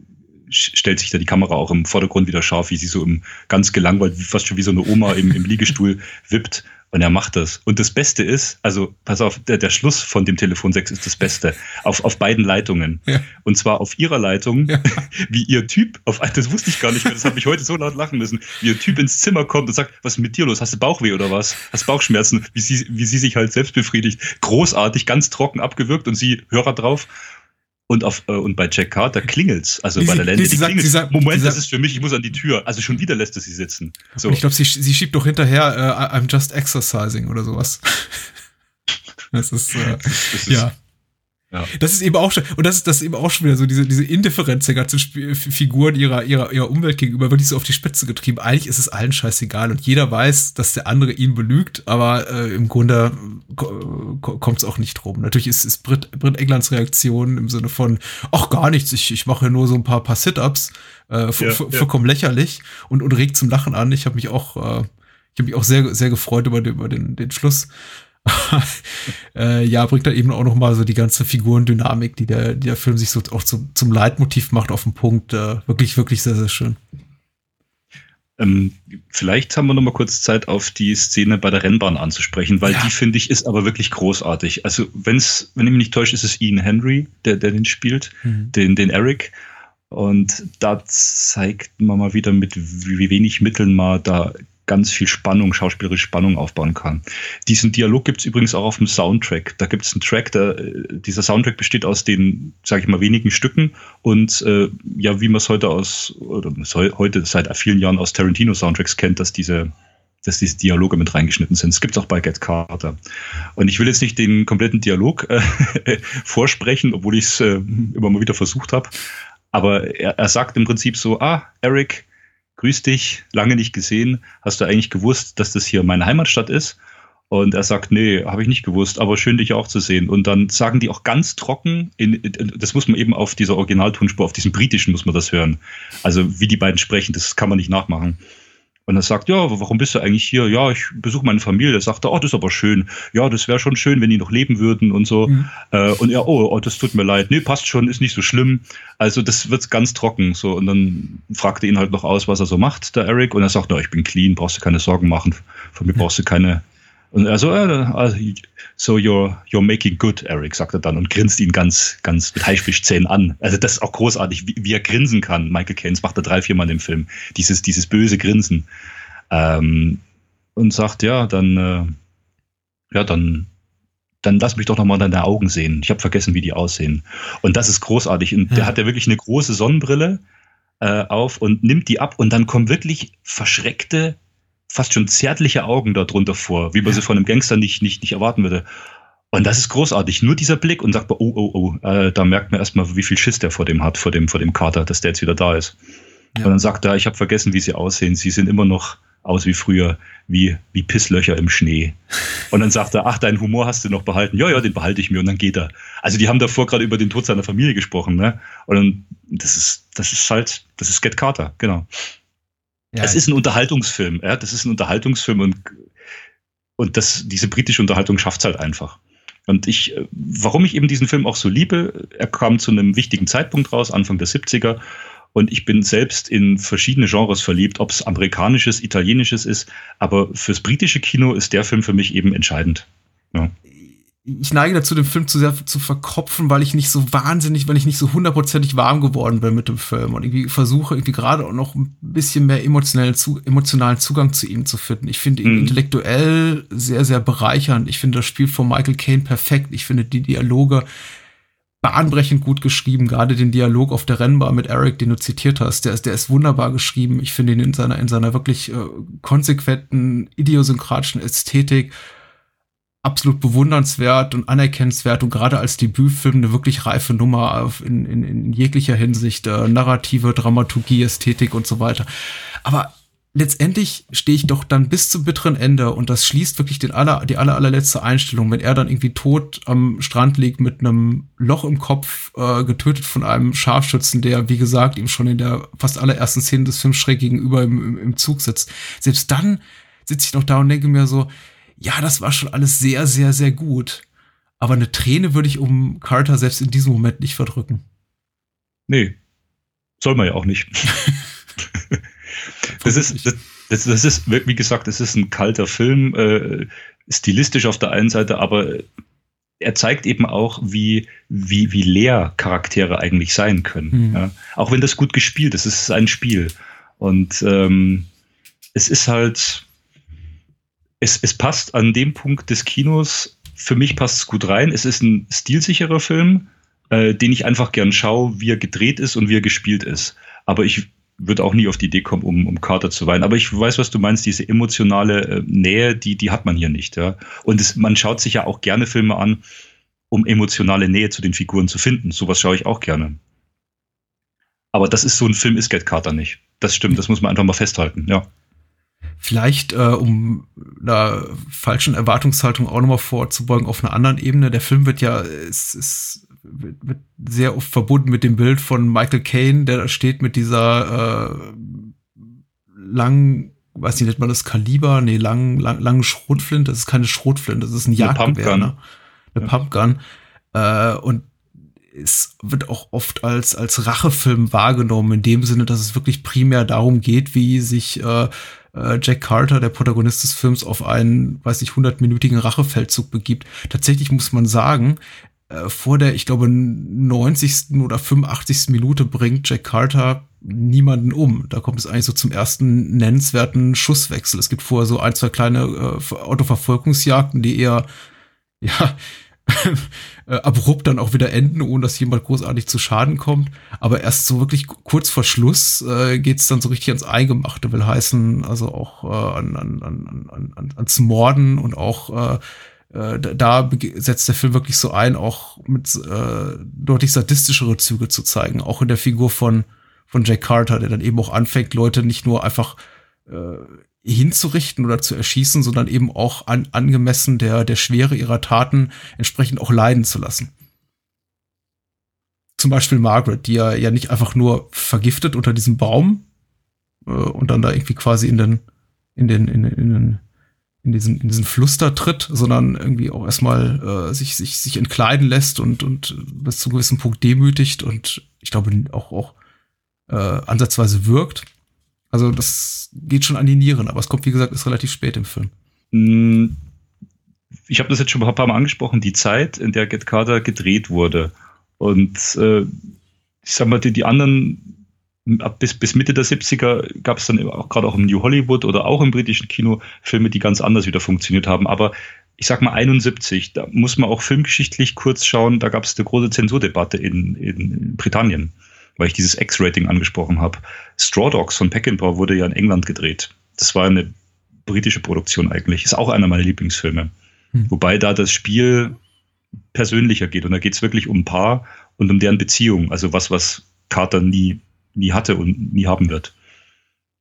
stellt sich da die Kamera auch im Vordergrund wieder scharf, wie sie so im ganz gelangweilt, fast schon wie so eine Oma im, im Liegestuhl wippt Und er macht das. Und das Beste ist, also pass auf, der, der Schluss von dem Telefonsex ist das Beste. Auf, auf beiden Leitungen. Ja. Und zwar auf ihrer Leitung, Ja. wie ihr Typ, auf, das wusste ich gar nicht mehr, das habe ich heute so laut lachen müssen, wie ihr Typ ins Zimmer kommt und sagt, was ist mit dir los? Hast du Bauchweh oder was? Hast Bauchschmerzen? Wie sie, wie sie sich halt selbst befriedigt. Großartig, ganz trocken abgewürgt und sie Hörer drauf. Und, auf, äh, und bei Jack Carter klingelt's. Also Wie bei sie- der sie die sagt- klingelt's. sie sagt- Moment, sie das sagt- ist für mich, ich muss an die Tür. Also schon wieder lässt er sie sitzen. So. Und ich glaube, sie, sie schiebt doch hinterher, äh, I'm just exercising oder sowas. Das ist, äh, Das ist- ja. Ja. Das ist eben auch schon, und das ist, das ist eben auch schon wieder so, diese, diese Indifferenz der ganzen Sp Figuren ihrer, ihrer, ihrer Umwelt gegenüber, wirklich so auf die Spitze getrieben. Eigentlich ist es allen scheißegal und jeder weiß, dass der andere ihn belügt, aber äh, im Grunde kommt es auch nicht drum. Natürlich ist, ist Brit, Brit Englands Reaktion im Sinne von, ach gar nichts, ich, ich mache nur so ein paar, paar Sit-Ups, äh, vo- Ja, vollkommen lächerlich und, und regt zum Lachen an. Ich habe mich auch, äh, ich habe mich auch sehr, sehr gefreut über den, über den, den Schluss. äh, ja, bringt dann eben auch noch mal so die ganze Figurendynamik, die der, die der Film sich so auch zum, zum Leitmotiv macht, auf den Punkt. Äh, wirklich, wirklich sehr, sehr schön. Ähm, vielleicht haben wir noch mal kurz Zeit, auf die Szene bei der Rennbahn anzusprechen, weil Ja. die finde ich ist aber wirklich großartig. Also wenn's, wenn ich mich nicht täusche, ist es Ian Henry, der, der den spielt, den, den Eric. Und da zeigt man mal wieder, mit wie, wie wenig Mitteln man da ganz viel Spannung, schauspielerische Spannung aufbauen kann. Diesen Dialog gibt's übrigens auch auf dem Soundtrack. Da gibt's einen Track, der, äh, dieser Soundtrack besteht aus den, sage ich mal, wenigen Stücken und äh, ja, wie man es heute aus, oder heute seit vielen Jahren aus Tarantino-Soundtracks kennt, dass diese dass diese Dialoge mit reingeschnitten sind. Es gibt's auch bei Get Carter. Und ich will jetzt nicht den kompletten Dialog äh, vorsprechen, obwohl ich es äh, immer mal wieder versucht habe. Aber er, er sagt im Prinzip so, ah, Eric, grüß dich, lange nicht gesehen. Hast du eigentlich gewusst, dass das hier meine Heimatstadt ist? Und er sagt, nee, habe ich nicht gewusst, aber schön, dich auch zu sehen. Und dann sagen die auch ganz trocken, in, in, das muss man eben auf dieser Originaltonspur, auf diesem britischen muss man das hören. Also wie die beiden sprechen, das kann man nicht nachmachen. Und er sagt, ja, warum bist du eigentlich hier? Ja, ich besuche meine Familie. Er sagte, oh, das ist aber schön. Ja, das wäre schon schön, wenn die noch leben würden und so. Äh, und er, oh, oh, das tut mir leid. Nee, passt schon, ist nicht so schlimm. Also das wird ganz trocken. So, und dann fragte ihn halt noch aus, was er so macht, der Eric. Und er sagt, na, ich bin clean, brauchst du keine Sorgen machen. Von mir brauchst du keine. Und er so, äh, so you're, you're making good, Eric, sagt er dann und grinst ihn ganz, ganz mit Haifischzähnen an. Also das ist auch großartig, wie, wie er grinsen kann. Michael Caine, das macht er drei, viermal im Film. Dieses, dieses böse Grinsen. Ähm, und sagt, ja, dann, äh, ja, dann, dann lass mich doch noch mal deine Augen sehen. Ich habe vergessen, wie die aussehen. Und das ist großartig. Und der Ja. hat ja wirklich eine große Sonnenbrille äh, auf und nimmt die ab und dann kommen wirklich verschreckte, fast schon zärtliche Augen darunter vor, wie man sie von einem Gangster nicht, nicht, nicht erwarten würde. Und das ist großartig. Nur dieser Blick und sagt man, oh, oh, oh, äh, da merkt man erstmal, wie viel Schiss der vor dem hat, vor dem, vor dem Kater, dass der jetzt wieder da ist. Ja. Und dann sagt er, ich habe vergessen, wie sie aussehen. Sie sehen immer noch aus wie früher, wie, wie Pisslöcher im Schnee. Und dann sagt er, ach, deinen Humor hast du noch behalten. Ja, ja, den behalte ich mir. Und dann geht er. Also die haben davor gerade über den Tod seiner Familie gesprochen, ne? Und dann, das ist, das ist halt, das ist Get Carter, genau. Ja, Es ist ein Unterhaltungsfilm, ja, das ist ein Unterhaltungsfilm und, und das, diese britische Unterhaltung schafft's halt einfach. Und ich, äh, warum ich eben diesen Film auch so liebe, er kam zu einem wichtigen Zeitpunkt raus, Anfang der 70er. Und ich bin selbst in verschiedene Genres verliebt, ob es amerikanisches, italienisches ist. Aber fürs britische Kino ist der Film für mich eben entscheidend. Ja. Ich neige dazu, den Film zu sehr zu verkopfen, weil ich nicht so wahnsinnig, weil ich nicht so hundertprozentig warm geworden bin mit dem Film und irgendwie versuche, irgendwie gerade auch noch ein bisschen mehr emotionellen, zu, emotionalen Zugang zu ihm zu finden. Ich finde ihn Mhm. intellektuell sehr, sehr bereichernd. Ich finde das Spiel von Michael Caine perfekt. Ich finde die Dialoge bahnbrechend gut geschrieben. Gerade den Dialog auf der Rennbahn mit Eric, den du zitiert hast, der ist, der ist wunderbar geschrieben. Ich finde ihn in seiner, in seiner wirklich äh, konsequenten, idiosynkratischen Ästhetik absolut bewundernswert und anerkennenswert und gerade als Debütfilm eine wirklich reife Nummer in, in, in jeglicher Hinsicht, äh, Narrative, Dramaturgie, Ästhetik und so weiter. Aber letztendlich stehe ich doch dann bis zum bitteren Ende und das schließt wirklich den aller, die aller, allerletzte Einstellung, wenn er dann irgendwie tot am Strand liegt mit einem Loch im Kopf, äh, getötet von einem Scharfschützen, der, wie gesagt, ihm schon in der fast allerersten Szene des Films schräg gegenüber im, im, im Zug sitzt. Selbst dann sitze ich noch da und denke mir so, ja, das war schon alles sehr, sehr, sehr gut. Aber eine Träne würde ich um Carter selbst in diesem Moment nicht verdrücken. Nee, soll man ja auch nicht. das, ist, das, Das, ist, wie gesagt, es ist ein kalter Film, äh, stilistisch auf der einen Seite, aber er zeigt eben auch, wie, wie, wie leer Charaktere eigentlich sein können. Mhm. Ja? Auch wenn das gut gespielt ist, es ist ein Spiel. Und ähm, es ist halt, es, es passt an dem Punkt des Kinos, für mich passt es gut rein. Es ist ein stilsicherer Film, äh, den ich einfach gern schaue, wie er gedreht ist und wie er gespielt ist. Aber ich würde auch nie auf die Idee kommen, um, um Carter zu weinen. Aber ich weiß, was du meinst, diese emotionale äh, Nähe, die, die hat man hier nicht. Ja? Und es, man schaut sich ja auch gerne Filme an, um emotionale Nähe zu den Figuren zu finden. Sowas schaue ich auch gerne. Aber das ist so ein Film, ist Get Carter nicht. Das stimmt, das muss man einfach mal festhalten, ja. Vielleicht, äh, um einer falschen Erwartungshaltung auch nochmal vorzubeugen, auf einer anderen Ebene. Der Film wird ja, es, es wird sehr oft verbunden mit dem Bild von Michael Caine, der da steht mit dieser äh, langen, weiß nicht, nennt man das Kaliber? Nee, langen, lang, langen Schrotflint. Das ist keine Schrotflint, das ist ein Jagdgewehr, ne? Eine ja. Pumpgun. Äh, und es wird auch oft als, als Rachefilm wahrgenommen, in dem Sinne, dass es wirklich primär darum geht, wie sich äh, äh Jack Carter, der Protagonist des Films, auf einen, weiß ich, hundertminütigen Rachefeldzug begibt. Tatsächlich muss man sagen, äh, vor der, ich glaube, 90. oder 85. Minute bringt Jack Carter niemanden um. Da kommt es eigentlich so zum ersten nennenswerten Schusswechsel. Es gibt vorher so ein, zwei kleine äh, Autoverfolgungsjagden, die eher, ja, äh, abrupt dann auch wieder enden, ohne dass jemand großartig zu Schaden kommt. Aber erst so wirklich kurz vor Schluss äh, geht es dann so richtig ans Eingemachte, will heißen, also auch äh, an, an, an, an, ans Morden und auch äh, äh, da setzt der Film wirklich so ein, auch mit äh, deutlich sadistischere Züge zu zeigen, auch in der Figur von, von Jack Carter, der dann eben auch anfängt, Leute nicht nur einfach äh, hinzurichten oder zu erschießen, sondern eben auch an, angemessen der, der Schwere ihrer Taten entsprechend auch leiden zu lassen. Zum Beispiel Margaret, die ja, ja nicht einfach nur vergiftet unter diesem Baum äh, und dann da irgendwie quasi in den, in den, in, in den in diesen, in diesen Fluss da tritt, sondern irgendwie auch erstmal äh, sich, sich, sich entkleiden lässt und, und bis zu einem gewissen Punkt demütigt und ich glaube auch, auch äh, ansatzweise wirkt. Also das geht schon an die Nieren, aber es kommt, wie gesagt, ist relativ spät im Film. Mm, ich habe das jetzt schon ein paar Mal angesprochen, die Zeit, in der Get Carter gedreht wurde. Und äh, ich sag mal, die, die anderen bis, bis Mitte der 70er gab es dann auch gerade auch im New Hollywood oder auch im britischen Kino Filme, die ganz anders wieder funktioniert haben. Aber ich sag mal 71, da muss man auch filmgeschichtlich kurz schauen, da gab es eine große Zensurdebatte in, in Britannien, weil ich dieses X-Rating angesprochen habe. Straw Dogs von Peckinpah wurde ja in England gedreht. Das war eine britische Produktion eigentlich. Ist auch einer meiner Lieblingsfilme. Hm. Wobei da das Spiel persönlicher geht und da geht es wirklich um ein Paar und um deren Beziehung. Also was, was Carter nie nie hatte und nie haben wird.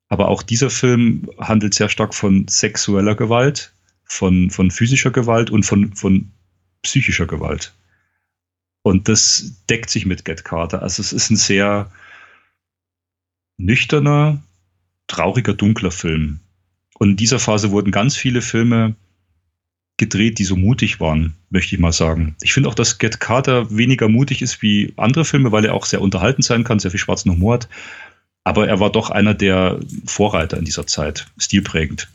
Aber auch dieser Film handelt sehr stark von sexueller Gewalt, von, von physischer Gewalt und von, von psychischer Gewalt. Und das deckt sich mit Get Carter. Also es ist ein sehr nüchterner, trauriger, dunkler Film. Und in dieser Phase wurden ganz viele Filme gedreht, die so mutig waren, möchte ich mal sagen. Ich finde auch, dass Get Carter weniger mutig ist wie andere Filme, weil er auch sehr unterhaltend sein kann, sehr viel schwarzen Humor hat. Aber er war doch einer der Vorreiter in dieser Zeit, stilprägend.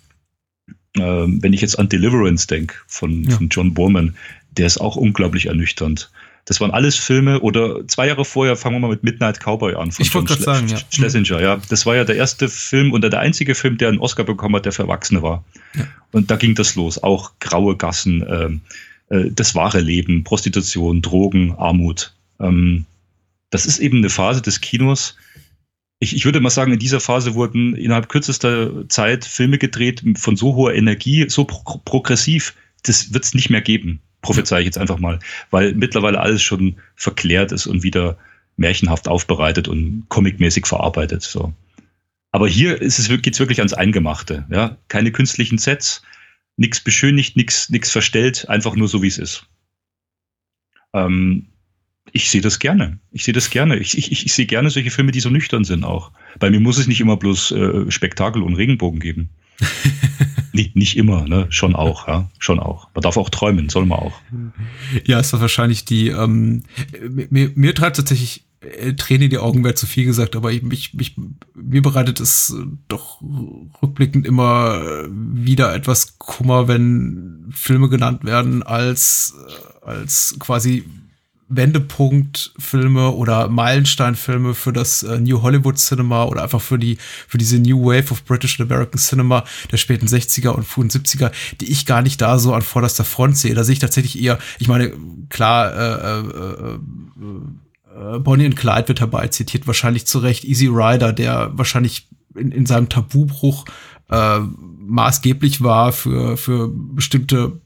Ähm, wenn ich jetzt an Deliverance denke von, ja. von John Borman, der ist auch unglaublich ernüchternd. Das waren alles Filme oder zwei Jahre vorher fangen wir mal mit Midnight Cowboy an von ich John Schle sagen, ja. Schlesinger. Ja, das war ja der erste Film und der einzige Film, der einen Oscar bekommen hat, der für Erwachsene war. Ja. Und da ging das los. Auch graue Gassen, ähm, äh, das wahre Leben, Prostitution, Drogen, Armut. Ähm, das ist eben eine Phase des Kinos. Ich, ich würde mal sagen, in dieser Phase wurden innerhalb kürzester Zeit Filme gedreht von so hoher Energie, so pro progressiv. Das wird es nicht mehr geben prophezei ich jetzt einfach mal, weil mittlerweile alles schon verklärt ist und wieder märchenhaft aufbereitet und comicmäßig verarbeitet. So. Aber hier geht es wirklich ans Eingemachte. Ja? Keine künstlichen Sets, nichts beschönigt, nichts verstellt, einfach nur so, wie es ist. Ähm, ich sehe das gerne. Ich sehe das gerne. Ich, ich, ich sehe gerne solche Filme, die so nüchtern sind auch. Bei mir muss es nicht immer bloß äh, Spektakel und Regenbogen geben. nicht, nicht immer, ne? Schon auch, ja. Schon auch. Man darf auch träumen, soll man auch. Ja, ist das wahrscheinlich die, ähm, mir, mir treibt tatsächlich äh, Tränen die Augen wäre zu viel gesagt, aber ich, mich, mich mir bereitet es doch rückblickend immer wieder etwas Kummer, wenn Filme genannt werden als, als quasi Wendepunktfilme oder Meilensteinfilme für das äh, New Hollywood Cinema oder einfach für die für diese New Wave of British and American Cinema der späten 60er und frühen 70er, die ich gar nicht da so an vorderster Front sehe. Da sehe ich tatsächlich eher, ich meine, klar, äh, äh, äh, Bonnie und Clyde wird dabei zitiert, wahrscheinlich zu Recht Easy Rider, der wahrscheinlich in, in seinem Tabubruch äh, maßgeblich war für, für bestimmte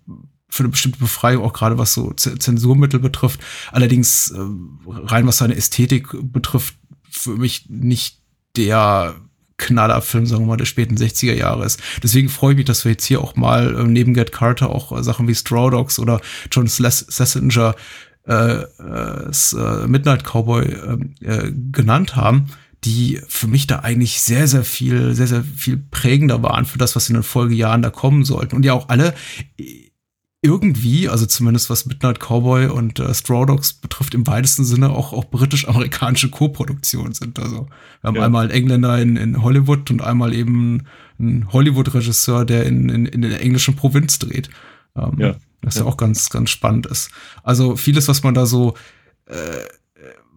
für eine bestimmte Befreiung, auch gerade was so Zensurmittel betrifft. Allerdings äh, rein was seine Ästhetik betrifft, für mich nicht der Knallerfilm, sagen wir mal, der späten 60er Jahre ist. Deswegen freue ich mich, dass wir jetzt hier auch mal äh, neben Get Carter auch äh, Sachen wie Straw Dogs oder John Schlesinger äh, äh, Midnight Cowboy ähm, äh, genannt haben, die für mich da eigentlich sehr, sehr viel, sehr, sehr viel prägender waren für das, was in den Folgejahren da kommen sollten. Und ja auch alle irgendwie, also zumindest was Midnight Cowboy und äh, Straw Dogs betrifft, im weitesten Sinne auch, auch britisch-amerikanische Co-Produktionen sind. Also wir haben ja. einmal einen Engländer in, in Hollywood und einmal eben einen Hollywood-Regisseur, der in, in, in der englischen Provinz dreht. Ähm, ja. Was ja. ja auch ganz, ganz spannend ist. Also vieles, was man da so äh,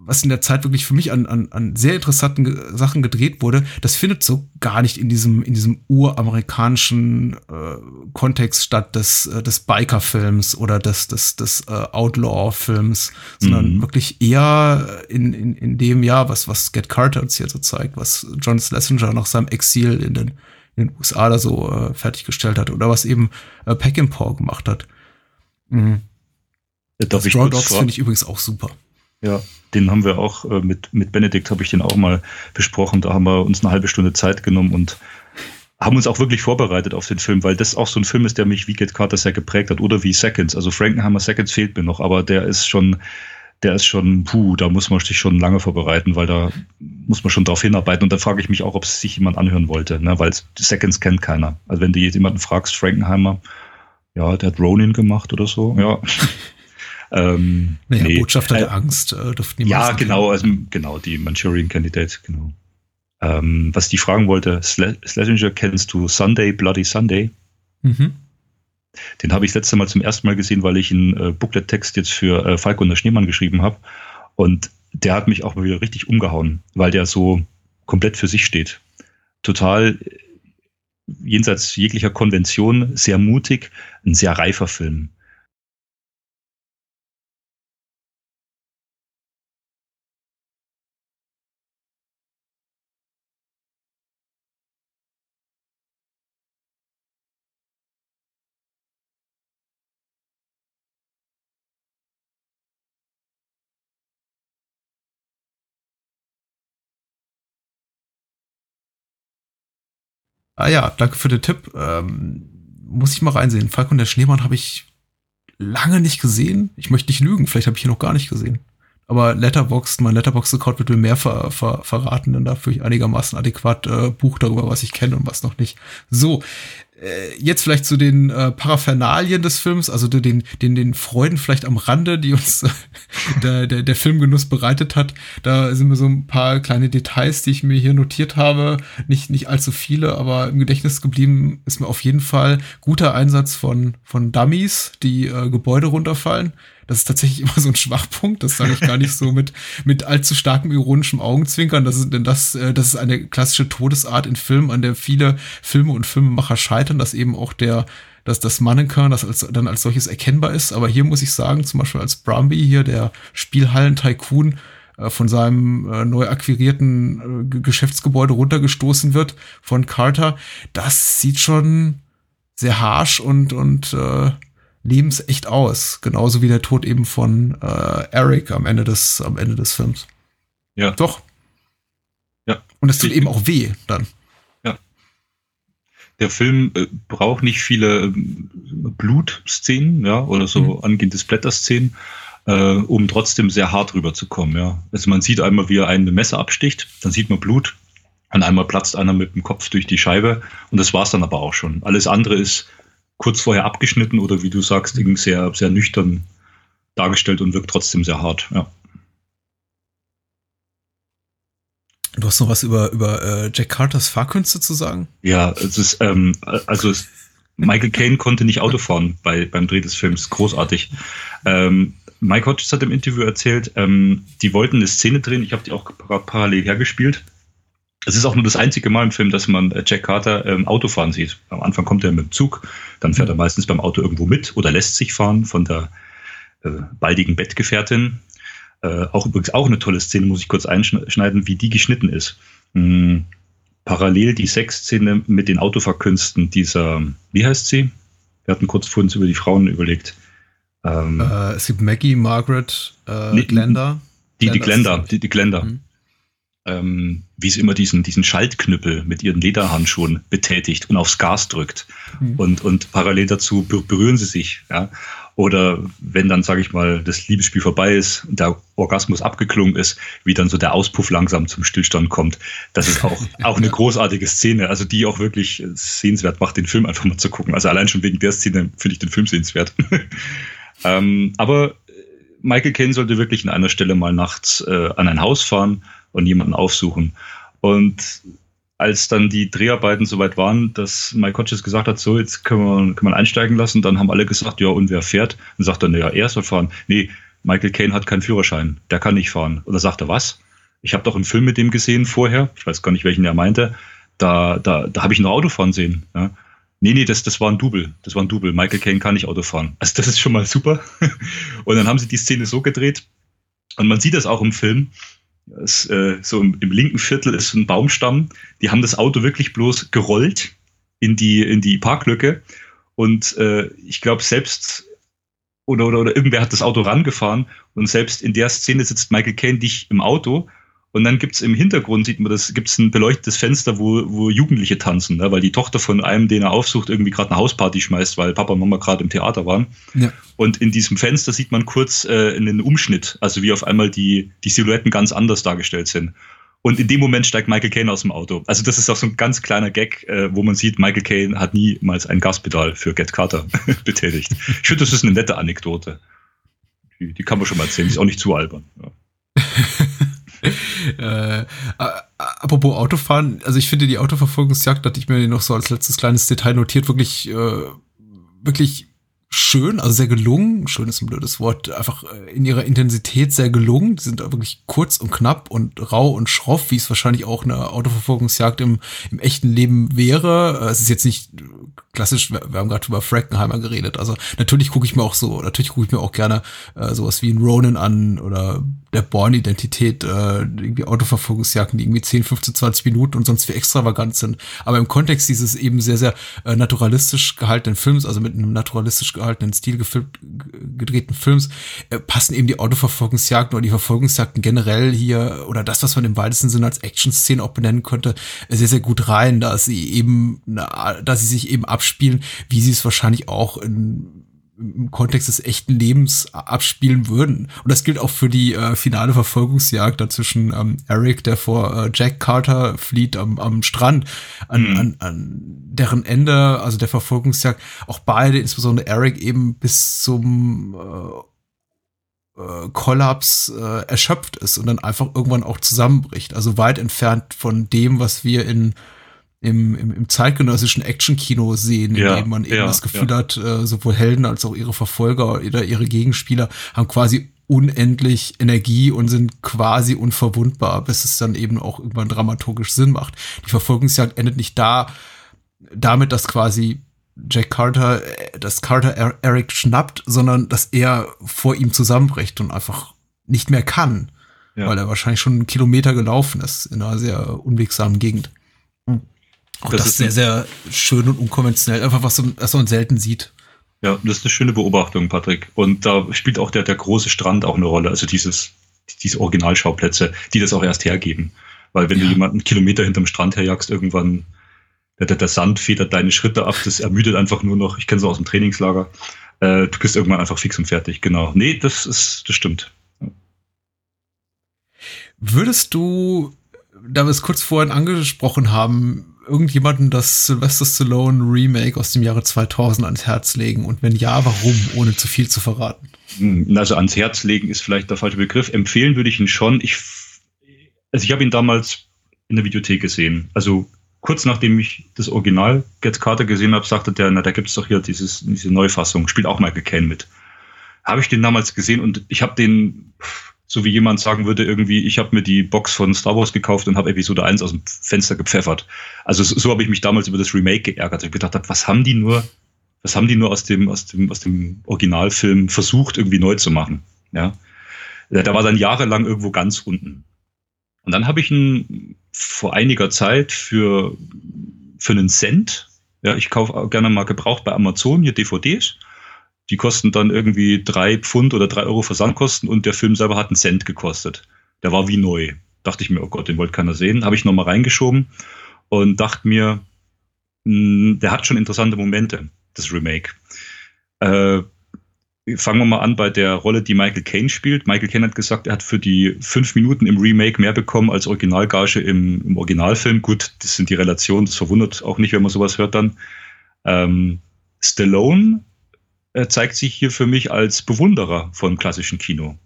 was in der Zeit wirklich für mich an, an, an sehr interessanten Sachen gedreht wurde, das findet so gar nicht in diesem, in diesem uramerikanischen äh, Kontext statt des, äh, des Biker-Films oder des, des, des äh, Outlaw-Films, sondern mhm. wirklich eher in, in, in dem Jahr, was, was Get Carter uns hier so zeigt, was John Schlesinger nach seinem Exil in den, in den USA da so äh, fertiggestellt hat oder was eben äh, Peckinpah gemacht hat. Mhm. Darf Straw Dogs finde ich übrigens auch super. Ja, den haben wir auch äh, mit, mit Benedikt habe ich den auch mal besprochen. Da haben wir uns eine halbe Stunde Zeit genommen und haben uns auch wirklich vorbereitet auf den Film, weil das auch so ein Film ist, der mich wie Get Carter sehr geprägt hat oder wie Seconds. Also Frankenheimer Seconds fehlt mir noch, aber der ist schon, der ist schon, puh, da muss man sich schon lange vorbereiten, weil da muss man schon drauf hinarbeiten. Und da frage ich mich auch, ob es sich jemand anhören wollte, ne? weil Seconds kennt keiner. Also wenn du jemanden fragst, Frankenheimer, ja, der hat Ronin gemacht oder so, ja. Ähm, naja, nee. Botschafter äh, der Angst äh, dürften die Ja, genau, also, genau, die Manchurian Candidate, genau. Ähm, was die fragen wollte, Schlesinger, kennst du Sunday, Bloody Sunday? Mhm. Den habe ich das letzte Mal zum ersten Mal gesehen, weil ich einen äh, Booklet-Text jetzt für äh, Falco und der Schneemann geschrieben habe. Und der hat mich auch mal wieder richtig umgehauen, weil der so komplett für sich steht. Total äh, jenseits jeglicher Konvention, sehr mutig, ein sehr reifer Film. Ah ja, danke für den Tipp. Ähm, muss ich mal reinsehen. Falcon der Schneemann habe ich lange nicht gesehen. Ich möchte nicht lügen, vielleicht habe ich ihn noch gar nicht gesehen. Aber Letterboxd, mein Letterboxd-Account wird mir mehr ver, ver, verraten, denn dafür ich einigermaßen adäquat äh, Buch darüber, was ich kenne und was noch nicht. So, äh, jetzt vielleicht zu den äh, Paraphernalien des Films, also den, den, den Freuden vielleicht am Rande, die uns äh, der, der, der Filmgenuss bereitet hat. Da sind mir so ein paar kleine Details, die ich mir hier notiert habe. Nicht, nicht allzu viele, aber im Gedächtnis geblieben ist mir auf jeden Fall guter Einsatz von, von Dummies, die äh, Gebäude runterfallen. Das ist tatsächlich immer so ein Schwachpunkt. Das sage ich gar nicht so mit, mit allzu starkem ironischem Augenzwinkern. Das ist, denn das, äh, das ist eine klassische Todesart in Filmen, an der viele Filme und Filmemacher scheitern, dass eben auch der, dass das Mannequin, das als, dann als solches erkennbar ist. Aber hier muss ich sagen, zum Beispiel als Brumby hier, der Spielhallen-Tycoon, äh, von seinem äh, neu akquirierten äh, Geschäftsgebäude runtergestoßen wird von Carter, das sieht schon sehr harsh und, und äh, lebensecht aus. Genauso wie der Tod eben von äh, Eric am Ende des, am Ende des Films. Ja. Doch. Ja. Und es tut eben auch weh dann. Ja. Der Film äh, braucht nicht viele äh, Blutszenen, ja, oder so mhm. angehende Splatter-Szenen, äh, um trotzdem sehr hart rüberzukommen, ja. Also man sieht einmal, wie er ein Messer absticht, dann sieht man Blut, und einmal platzt einer mit dem Kopf durch die Scheibe und das war's dann aber auch schon. Alles andere ist kurz vorher abgeschnitten oder wie du sagst, eben sehr, sehr nüchtern dargestellt und wirkt trotzdem sehr hart. Ja. Du hast noch was über, über äh, Jack Carters Fahrkünste zu sagen? Ja, es ist, ähm, also es, Michael Caine konnte nicht Auto fahren bei, beim Dreh des Films. Großartig. Ähm, Mike Hodges hat im Interview erzählt, ähm, die wollten eine Szene drehen, ich habe die auch parallel hergespielt. Es ist auch nur das einzige Mal im Film, dass man äh, Jack Carter ähm, Auto fahren sieht. Am Anfang kommt er mit dem Zug, dann fährt er meistens beim Auto irgendwo mit oder lässt sich fahren von der äh, baldigen Bettgefährtin. Äh, auch übrigens auch eine tolle Szene, muss ich kurz einschneiden, wie die geschnitten ist. Mhm. Parallel die Sexszene mit den Autoverkünsten dieser, wie heißt sie? Wir hatten kurz vor uns über die Frauen überlegt. Ähm, äh, es gibt Maggie, Margaret, äh, nee, Glenda. Die, die Glenda, die, die Glenda. Mhm. Ähm, wie sie immer diesen, diesen Schaltknüppel mit ihren Lederhandschuhen betätigt und aufs Gas drückt. Mhm. Und, und parallel dazu berühren sie sich. Ja? Oder wenn dann, sage ich mal, das Liebesspiel vorbei ist und der Orgasmus abgeklungen ist, wie dann so der Auspuff langsam zum Stillstand kommt. Das ist auch, auch eine großartige Szene, also die auch wirklich sehenswert macht, den Film einfach mal zu gucken. Also allein schon wegen der Szene finde ich den Film sehenswert. ähm, aber Michael Caine sollte wirklich an einer Stelle mal nachts äh, an ein Haus fahren und jemanden aufsuchen. Und als dann die Dreharbeiten soweit waren, dass Mike Hodges gesagt hat, so, jetzt können wir, können wir einsteigen lassen, dann haben alle gesagt, ja, und wer fährt? Und sagt dann, ja, er soll fahren. Nee, Michael Caine hat keinen Führerschein, der kann nicht fahren. Und er, was? Ich habe doch einen Film mit dem gesehen vorher, ich weiß gar nicht, welchen er meinte, da, da, da habe ich noch Auto fahren sehen. Ja. Nee, nee, das, das war ein Double. Das war ein Double. Michael Caine kann nicht Auto fahren. Also das ist schon mal super. Und dann haben sie die Szene so gedreht, und man sieht das auch im Film, das, äh, so im, im, linken Viertel ist ein Baumstamm. Die haben das Auto wirklich bloß gerollt in die, in die Parklücke. Und äh, ich glaube, selbst oder, oder, oder irgendwer hat das Auto rangefahren und selbst in der Szene sitzt Michael Caine dich im Auto und dann gibt's im Hintergrund, sieht man das, gibt's ein beleuchtetes Fenster, wo, wo Jugendliche tanzen, ne? weil die Tochter von einem, den er aufsucht, irgendwie gerade eine Hausparty schmeißt, weil Papa und Mama gerade im Theater waren. Ja. Und in diesem Fenster sieht man kurz äh, einen Umschnitt, also wie auf einmal die, die Silhouetten ganz anders dargestellt sind. Und in dem Moment steigt Michael Caine aus dem Auto. Also das ist auch so ein ganz kleiner Gag, äh, wo man sieht, Michael Caine hat niemals ein Gaspedal für Get Carter betätigt. Ich finde, das ist eine nette Anekdote. Die, die kann man schon mal erzählen, die ist auch nicht zu albern. Ja. äh, apropos Autofahren, also ich finde die Autoverfolgungsjagd, hatte ich mir noch so als letztes kleines Detail notiert, wirklich, äh, wirklich schön, also sehr gelungen. Schön ist ein blödes Wort, einfach äh, in ihrer Intensität sehr gelungen. Die sind wirklich kurz und knapp und rau und schroff, wie es wahrscheinlich auch eine Autoverfolgungsjagd im, im echten Leben wäre. Äh, es ist jetzt nicht klassisch, wir haben gerade über Frankenheimer geredet. Also natürlich gucke ich mir auch so, natürlich gucke ich mir auch gerne äh, sowas wie ein Ronin an oder der Born-Identität, äh, irgendwie Autoverfolgungsjagden, die irgendwie 10, 15, 20 Minuten und sonst wie extravagant sind. Aber im Kontext dieses eben sehr, sehr äh, naturalistisch gehaltenen Films, also mit einem naturalistisch gehaltenen Stil gefilmt, gedrehten Films, äh, passen eben die Autoverfolgungsjagden oder die Verfolgungsjagden generell hier oder das, was man im weitesten Sinne als Action-Szene auch benennen könnte, sehr, sehr gut rein, da sie eben, na, da sie sich eben abspielen, wie sie es wahrscheinlich auch in im Kontext des echten Lebens abspielen würden. Und das gilt auch für die äh, finale Verfolgungsjagd dazwischen ähm, Eric, der vor äh, Jack Carter flieht am, am Strand, an, mhm. an, an deren Ende, also der Verfolgungsjagd, auch beide, insbesondere Eric, eben bis zum äh, äh, Kollaps äh, erschöpft ist und dann einfach irgendwann auch zusammenbricht. Also weit entfernt von dem, was wir in im, im, im zeitgenössischen Actionkino sehen, in dem man eben ja, das Gefühl ja. hat, äh, sowohl Helden als auch ihre Verfolger oder ihre Gegenspieler haben quasi unendlich Energie und sind quasi unverwundbar, bis es dann eben auch irgendwann dramaturgisch Sinn macht. Die Verfolgungsjagd endet nicht da, damit, dass quasi Jack Carter, äh, dass Carter Eric schnappt, sondern dass er vor ihm zusammenbricht und einfach nicht mehr kann, ja. weil er wahrscheinlich schon einen Kilometer gelaufen ist in einer sehr unwegsamen Gegend. Auch das, das ist sehr, sehr schön und unkonventionell. Einfach was, was man selten sieht. Ja, das ist eine schöne Beobachtung, Patrick. Und da spielt auch der, der große Strand auch eine Rolle. Also dieses, diese Originalschauplätze, die das auch erst hergeben. Weil wenn ja. du jemanden Kilometer hinterm Strand herjagst, irgendwann, der, der, Sand federt deine Schritte ab, das ermüdet einfach nur noch. Ich kenne es aus dem Trainingslager. Äh, du bist irgendwann einfach fix und fertig, genau. Nee, das ist, das stimmt. Würdest du, da wir es kurz vorhin angesprochen haben, irgendjemanden das Sylvester Stallone Remake aus dem Jahre 2000 ans Herz legen? Und wenn ja, warum, ohne zu viel zu verraten? Hm, also ans Herz legen ist vielleicht der falsche Begriff. Empfehlen würde ich ihn schon. Ich, also ich habe ihn damals in der Videothek gesehen. Also kurz nachdem ich das Original Get Carter gesehen habe, sagte der, na, da gibt es doch hier dieses, diese Neufassung, spielt auch Michael Caine mit. Habe ich den damals gesehen und ich habe den, so wie jemand sagen würde, irgendwie, ich habe mir die Box von Star Wars gekauft und habe Episode 1 aus dem Fenster gepfeffert. Also so, habe ich mich damals über das Remake geärgert. Ich gedacht habe, was haben die nur, was haben die nur aus dem, aus dem, aus dem Originalfilm versucht, irgendwie neu zu machen? Ja. Da war dann jahrelang irgendwo ganz unten. Und dann habe ich ihn vor einiger Zeit für, für einen Cent, ja, ich kaufe gerne mal gebraucht bei Amazon hier DVDs. Die kosten dann irgendwie drei Pfund oder drei Euro Versandkosten und der Film selber hat einen Cent gekostet. Der war wie neu. Dachte ich mir, oh Gott, den wollte keiner sehen. Habe ich nochmal reingeschoben und dachte mir, mh, hm, der hat schon interessante Momente, das Remake. Äh, fangen wir mal an bei der Rolle, die Michael Caine spielt. Michael Caine hat gesagt, er hat für die fünf Minuten im Remake mehr bekommen als Originalgage im, im Originalfilm. Gut, das sind die Relationen, das verwundert auch nicht, wenn man sowas hört dann. Ähm, Stallone zeigt sich hier für mich als Bewunderer von klassischen Kino.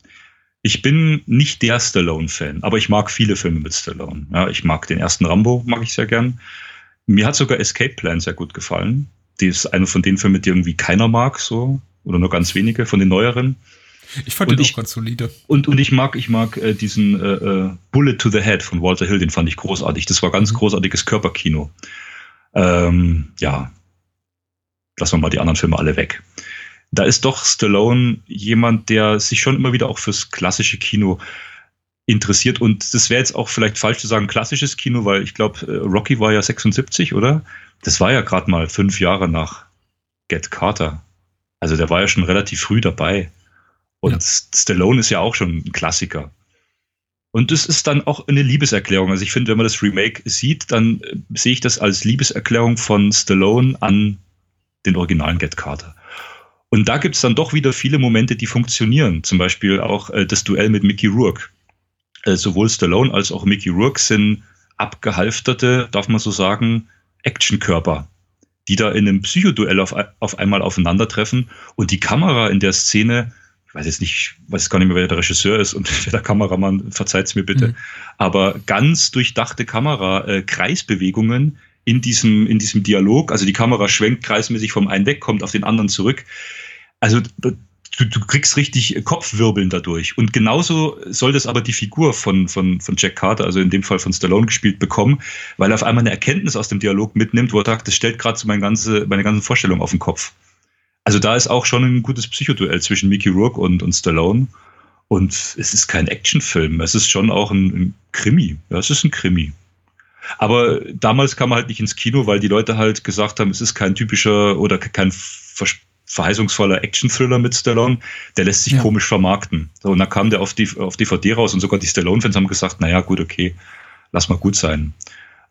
Ich bin nicht der Stallone-Fan, aber ich mag viele Filme mit Stallone. Ja, ich mag den ersten Rambo, mag ich sehr gern. Mir hat sogar Escape Plan sehr gut gefallen. Die ist eine von den Filmen, die irgendwie keiner mag, so oder nur ganz wenige von den neueren. Ich fand und den ich, auch ganz solide. Und, und ich mag, ich mag äh, diesen äh, äh, Bullet to the Head von Walter Hill, den fand ich großartig. Das war ganz mhm. großartiges Körperkino. Ähm, ja, lassen wir mal die anderen Filme alle weg. Da ist doch Stallone jemand, der sich schon immer wieder auch fürs klassische Kino interessiert. Und das wäre jetzt auch vielleicht falsch zu sagen, klassisches Kino, weil ich glaube, äh, Rocky war ja 76, oder? Das war ja gerade mal fünf Jahre nach Get Carter. Also der war ja schon relativ früh dabei. Und ja. Stallone ist ja auch schon ein Klassiker. Und das ist dann auch eine Liebeserklärung. Also ich finde, wenn man das Remake sieht, dann äh, sehe ich das als Liebeserklärung von Stallone an den originalen Get Carter. Und da gibt es dann doch wieder viele Momente, die funktionieren. Zum Beispiel auch äh, das Duell mit Mickey Rourke. Äh, sowohl Stallone als auch Mickey Rourke sind abgehalfterte, darf man so sagen, Actionkörper die da in einem Psychoduell auf, auf einmal aufeinandertreffen und die Kamera in der Szene, ich weiß jetzt nicht, weiß gar nicht mehr, wer der Regisseur ist und wer der Kameramann, verzeiht's mir bitte, mhm. aber ganz durchdachte Kamera, äh, Kreisbewegungen in diesem, in diesem Dialog, also die Kamera schwenkt kreismäßig vom einen weg, kommt auf den anderen zurück. Also du, du kriegst richtig Kopfwirbeln dadurch. Und genauso soll das aber die Figur von, von, von Jack Carter, also in dem Fall von Stallone gespielt, bekommen, weil er auf einmal eine Erkenntnis aus dem Dialog mitnimmt, wo er sagt, das stellt gerade so meine ganze, meine ganzen Vorstellungen auf den Kopf. Also da ist auch schon ein gutes Psychoduell zwischen Mickey Rourke und, und Stallone. Und es ist kein Actionfilm, es ist schon auch ein, ein Krimi. Ja, es ist ein Krimi. Aber damals kam er halt nicht ins Kino, weil die Leute halt gesagt haben, es ist kein typischer oder kein verheißungsvoller Action-Thriller mit Stallone, der lässt sich ja. komisch vermarkten. So, und dann kam der auf, die, auf DVD raus und sogar die Stallone-Fans haben gesagt, naja, gut, okay, lass mal gut sein.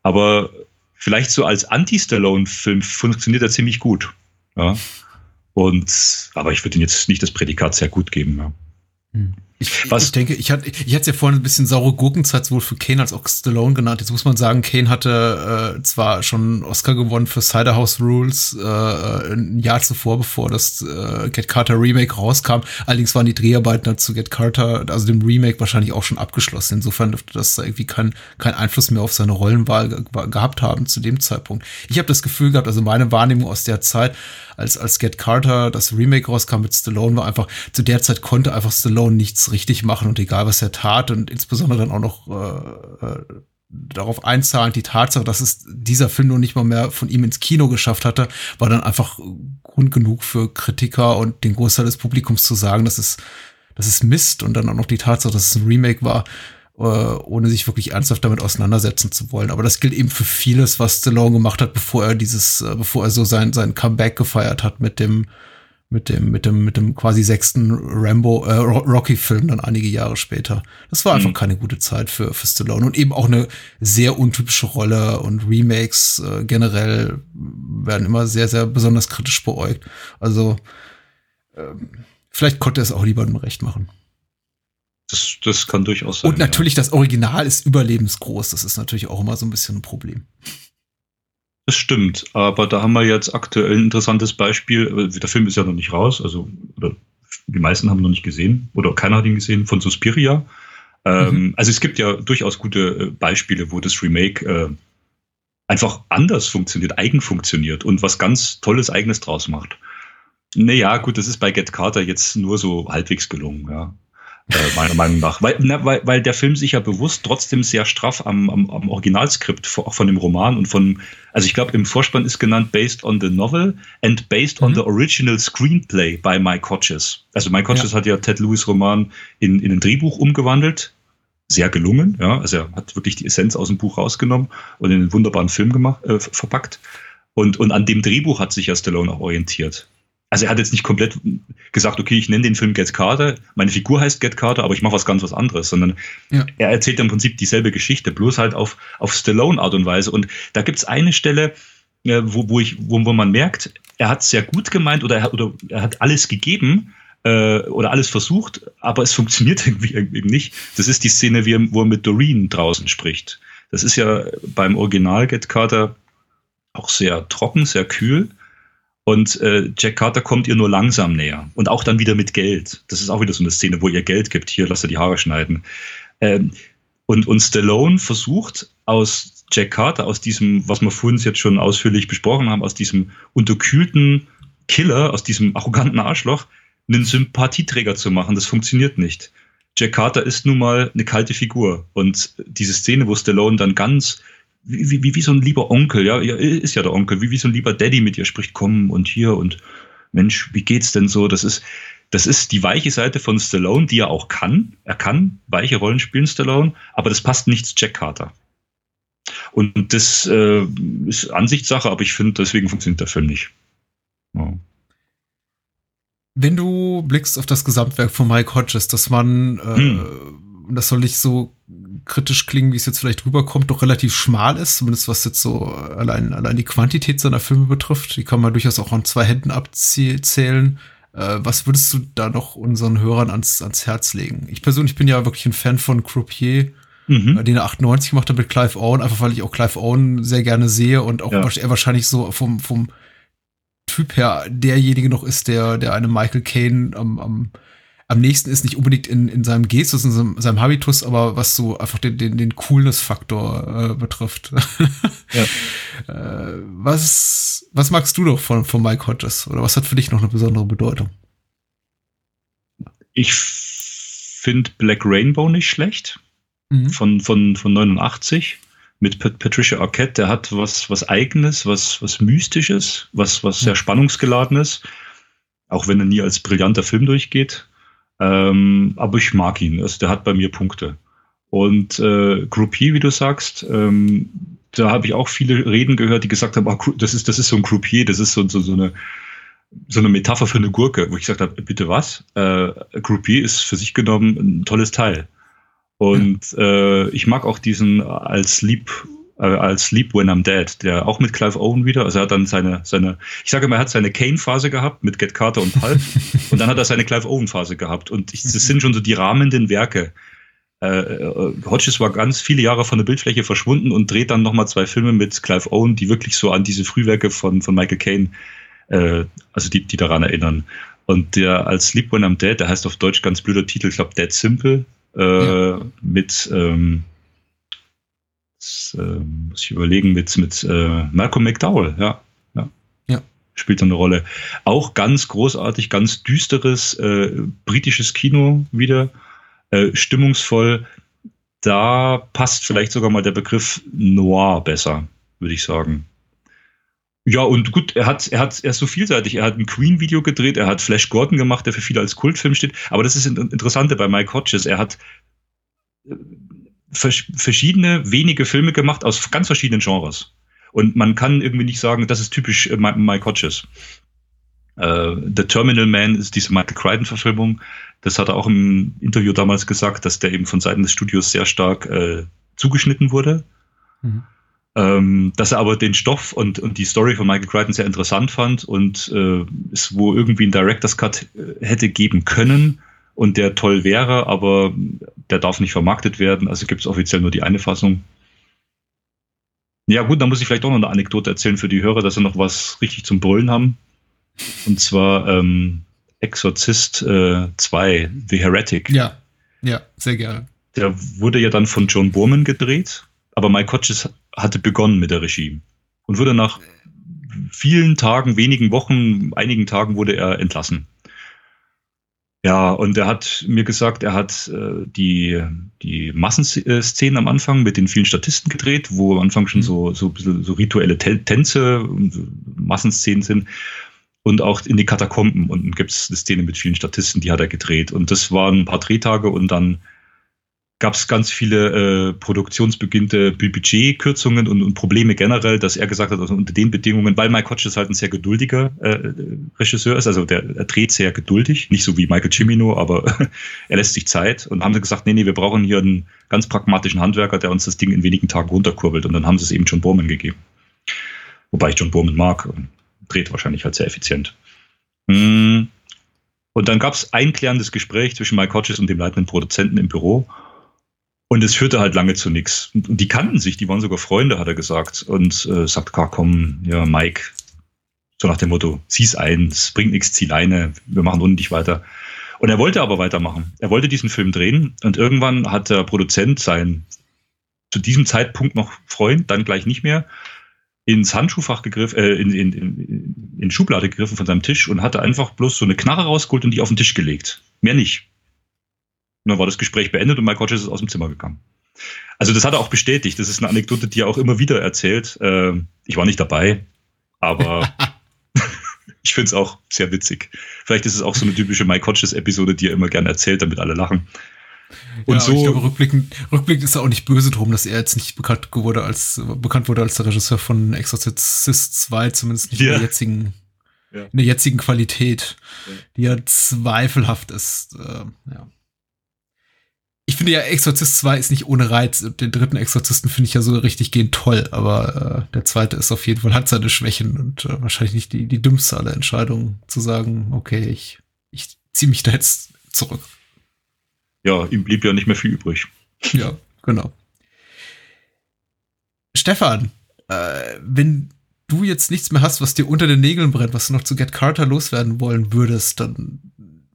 Aber vielleicht so als Anti-Stallone-Film funktioniert er ziemlich gut. Ja. Und, aber ich würde ihm jetzt nicht das Prädikat sehr gut geben. Ja. Hm. Ich, Was? ich denke, ich hatte ich hatte ja vorhin ein bisschen saure Gurkenzeit sowohl für Kane als auch Stallone genannt. Jetzt muss man sagen, Kane hatte äh, zwar schon Oscar gewonnen für Cider House Rules äh, ein Jahr zuvor, bevor das äh, Get Carter Remake rauskam. Allerdings waren die Dreharbeiten dazu Get Carter, also dem Remake, wahrscheinlich auch schon abgeschlossen. Insofern dürfte das irgendwie kein, kein Einfluss mehr auf seine Rollenwahl ge gehabt haben zu dem Zeitpunkt. Ich habe das Gefühl gehabt, also meine Wahrnehmung aus der Zeit, als, als Get Carter das Remake rauskam mit Stallone, war einfach, zu der Zeit konnte einfach Stallone nichts richtig machen und egal was er tat und insbesondere dann auch noch äh, äh, darauf einzahlen, die Tatsache, dass es dieser Film nur nicht mal mehr von ihm ins Kino geschafft hatte, war dann einfach Grund genug für Kritiker und den Großteil des Publikums zu sagen, dass es, das ist Mist und dann auch noch die Tatsache, dass es ein Remake war, äh, ohne sich wirklich ernsthaft damit auseinandersetzen zu wollen. Aber das gilt eben für vieles, was Stallone gemacht hat, bevor er dieses, äh, bevor er so sein, sein Comeback gefeiert hat mit dem, mit dem, mit dem, mit dem quasi sechsten Rambo, äh, Rocky-Film dann einige Jahre später. Das war einfach mhm. keine gute Zeit für, für Stallone und eben auch eine sehr untypische Rolle und Remakes äh, generell werden immer sehr, sehr besonders kritisch beäugt. Also, ähm, vielleicht konnte er es auch lieber nur recht machen. Das, das kann durchaus sein. Und natürlich, ja. das Original ist überlebensgroß. Das ist natürlich auch immer so ein bisschen ein Problem. Das stimmt, aber da haben wir jetzt aktuell ein interessantes Beispiel. Der Film ist ja noch nicht raus, also die meisten haben noch nicht gesehen oder keiner hat ihn gesehen von Suspiria. Ähm, mhm. Also es gibt ja durchaus gute äh, Beispiele, wo das Remake äh, einfach anders funktioniert, eigen funktioniert und was ganz Tolles Eigenes draus macht. Naja, gut, das ist bei Get Carter jetzt nur so halbwegs gelungen, ja. Äh, meiner Meinung nach. Weil, na, weil, weil der Film sich ja bewusst trotzdem sehr straff am, am, am Originalskript, auch von dem Roman und von, also ich glaube, im Vorspann ist genannt based on the novel and based mhm. on the original screenplay by Mike Hodges. Also Mike Hodges ja. hat ja Ted Lewis Roman in, in ein Drehbuch umgewandelt. Sehr gelungen, ja. Also er hat wirklich die Essenz aus dem Buch rausgenommen und in einen wunderbaren Film gemacht, äh, verpackt. Und, und an dem Drehbuch hat sich ja Stallone auch orientiert also er hat jetzt nicht komplett gesagt, okay, ich nenne den Film Get Carter, meine Figur heißt Get Carter, aber ich mache was ganz was anderes, sondern ja. er erzählt im Prinzip dieselbe Geschichte, bloß halt auf, auf Stallone-Art und Weise. Und da gibt's eine Stelle, äh, wo, wo, ich, wo, wo man merkt, er hat sehr gut gemeint oder er hat, oder er hat alles gegeben äh, oder alles versucht, aber es funktioniert irgendwie eben nicht. Das ist die Szene, wie er, wo er mit Doreen draußen spricht. Das ist ja beim Original Get Carter auch sehr trocken, sehr kühl. Und äh, Jack Carter kommt ihr nur langsam näher. Und auch dann wieder mit Geld. Das ist auch wieder so eine Szene, wo ihr Geld gibt. Hier, lass er die Haare schneiden. Ähm, und, und Stallone versucht aus Jack Carter, aus diesem, was wir vorhin jetzt schon ausführlich besprochen haben, aus diesem unterkühlten Killer, aus diesem arroganten Arschloch, einen Sympathieträger zu machen. Das funktioniert nicht. Jack Carter ist nun mal eine kalte Figur. Und diese Szene, wo Stallone dann ganz wie, wie, wie so ein lieber Onkel, ja, ja, ist ja der Onkel, wie, wie so ein lieber Daddy mit ihr spricht, komm und hier und Mensch, wie geht's denn so? Das ist, das ist die weiche Seite von Stallone, die er auch kann. Er kann weiche Rollen spielen, Stallone, aber das passt nicht zu Jack Carter. Und das äh, ist Ansichtssache, aber ich finde, deswegen funktioniert der Film nicht. Ja. Wenn du blickst auf das Gesamtwerk von Mike Hodges, dass man, äh, hm. das soll nicht so kritisch klingen, wie es jetzt vielleicht rüberkommt, doch relativ schmal ist, zumindest was jetzt so allein, allein die Quantität seiner Filme betrifft. Die kann man durchaus auch an zwei Händen abzählen. Äh, was würdest du da noch unseren Hörern ans, ans Herz legen? Ich persönlich bin ja wirklich ein Fan von Croupier, mhm. Äh, den er 98 gemacht hat mit Clive Owen, einfach weil ich auch Clive Owen sehr gerne sehe und auch ja. er wahrscheinlich so vom, vom Typ her derjenige noch ist, der, der einem Michael Caine am, am am nächsten ist, nicht unbedingt in, in seinem Gestus, in seinem, seinem Habitus, aber was so einfach den, den, den Coolness-Faktor äh, betrifft. ja. äh, was, was magst du doch von, von Mike Hodges? Oder was hat für dich noch eine besondere Bedeutung? Ich finde Black Rainbow nicht schlecht. Mhm. Von, von, von 89 mit Patricia Arquette, der hat was, was Eigenes, was, was Mystisches, was, was sehr spannungsgeladenes, auch wenn er nie als brillanter Film durchgeht. Ähm, aber ich mag ihn. Also der hat bei mir Punkte. Und äh, Groupie, wie du sagst, ähm, da habe ich auch viele Reden gehört, die gesagt haben, oh, das ist das ist so ein Groupier, das ist so, so, so eine so eine Metapher für eine Gurke, wo ich gesagt habe, bitte was? Äh, Groupie ist für sich genommen ein tolles Teil. Und äh, ich mag auch diesen als lieb als Sleep When I'm Dead, der auch mit Clive Owen wieder, also er hat dann seine, seine, ich sage mal, er hat seine Kane-Phase gehabt mit Get Carter und Pulp und dann hat er seine Clive Owen-Phase gehabt und ich, das sind schon so die rahmenden Werke. Äh, äh, Hodges war ganz viele Jahre von der Bildfläche verschwunden und dreht dann nochmal zwei Filme mit Clive Owen, die wirklich so an diese Frühwerke von, von Michael Caine, äh, also die, die daran erinnern. Und der als Sleep When I'm Dead, der heißt auf Deutsch ganz blöder Titel, ich glaube Dead Simple, äh, ja. mit ähm, Äh, muss ich überlegen, mit, mit äh, Malcolm McDowell, ja. ja. Ja. Spielt eine Rolle. Auch ganz großartig, ganz düsteres äh, britisches Kino wieder. Äh, stimmungsvoll. Da passt vielleicht sogar mal der Begriff Noir besser, würde ich sagen. Ja, und gut, er hat, er hat, er ist so vielseitig. Er hat ein Queen-Video gedreht, er hat Flash Gordon gemacht, der für viele als Kultfilm steht. Aber das ist das Interessante bei Mike Hodges. Er hat äh, verschiedene wenige Filme gemacht aus ganz verschiedenen Genres. Und man kann irgendwie nicht sagen, das ist typisch äh, Mike Hodges. Äh, The Terminal Man ist diese Michael Crichton-Verfilmung. Das hat er auch im Interview damals gesagt, dass der eben von Seiten des Studios sehr stark äh, zugeschnitten wurde. Mhm. Ähm, dass er aber den Stoff und, und die Story von Michael Crichton sehr interessant fand und äh, es wo irgendwie ein Director's Cut äh, hätte geben können, und der toll wäre, aber der darf nicht vermarktet werden. Also gibt es offiziell nur die eine Fassung. Ja gut, dann muss ich vielleicht auch noch eine Anekdote erzählen für die Hörer, dass sie noch was richtig zum Brüllen haben. Und zwar ähm, Exorzist 2, äh, The Heretic. Ja, ja, sehr gerne. der wurde ja dann von John Borman gedreht, aber Mike Hodges hatte begonnen mit der Regie und wurde nach vielen Tagen, wenigen Wochen, einigen Tagen wurde er entlassen. Ja, und er hat mir gesagt, er hat äh, die, die Massenszenen am Anfang mit den vielen Statisten gedreht, wo am Anfang schon so, so, so rituelle Tänze und Massenszenen sind. Und auch in die Katakomben. Und gibt es eine Szene mit vielen Statisten, die hat er gedreht. Und das waren ein paar Drehtage und dann gab es ganz viele äh, produktionsbegonnene Budgetkürzungen und, und Probleme generell, dass er gesagt hat, also unter den Bedingungen, weil Mike Hodges halt ein sehr geduldiger äh, Regisseur ist, also der er dreht sehr geduldig, nicht so wie Michael Cimino, aber er lässt sich Zeit und haben sie gesagt, nee, nee, wir brauchen hier einen ganz pragmatischen Handwerker, der uns das Ding in wenigen Tagen runterkurbelt und dann haben sie es eben John Borman gegeben. Wobei ich John Borman mag, dreht wahrscheinlich halt sehr effizient. Mm. Und dann gab es ein klärendes Gespräch zwischen Mike Hodges und dem leitenden Produzenten im Büro und es führte halt lange zu nichts. Und die kannten sich, die waren sogar Freunde, hat er gesagt. Und äh, sagt, komm, ja, Mike, so nach dem Motto, zieh's ein, es bringt nichts, zieh Leine, wir machen ohne dich weiter. Und er wollte aber weitermachen. Er wollte diesen Film drehen und irgendwann hat der Produzent sein zu diesem Zeitpunkt noch Freund, dann gleich nicht mehr, ins Handschuhfach gegriffen, äh, in, in, in, in Schublade gegriffen von seinem Tisch und hatte einfach bloß so eine Knarre rausgeholt und die auf den Tisch gelegt. Mehr nicht. Und dann war das Gespräch beendet und Mike Hodges ist aus dem Zimmer gegangen. Also das hat er auch bestätigt. Das ist eine Anekdote, die er auch immer wieder erzählt. Äh, ich war nicht dabei, aber ich finde es auch sehr witzig. Vielleicht ist es auch so eine typische Mike Hodges-Episode, die er immer gerne erzählt, damit alle lachen. Und ja, so, ich glaube, rückblickend, rückblickend ist er auch nicht böse drum, dass er jetzt nicht bekannt wurde als, bekannt wurde als der Regisseur von Exorcist 2, zumindest nicht yeah. in der jetzigen, ja. in der jetzigen Qualität, ja. die ja zweifelhaft ist. Äh, ja ich finde ja, Exorzist 2 ist nicht ohne Reiz. Den dritten Exorzisten finde ich ja so richtig gehend toll, aber äh, der zweite ist auf jeden Fall, hat seine Schwächen und äh, wahrscheinlich nicht die, die dümmste aller Entscheidungen zu sagen, okay, ich, ich ziehe mich da jetzt zurück. Ja, ihm blieb ja nicht mehr viel übrig. Ja, genau. Stefan, äh, wenn du jetzt nichts mehr hast, was dir unter den Nägeln brennt, was du noch zu Get Carter loswerden wollen würdest, dann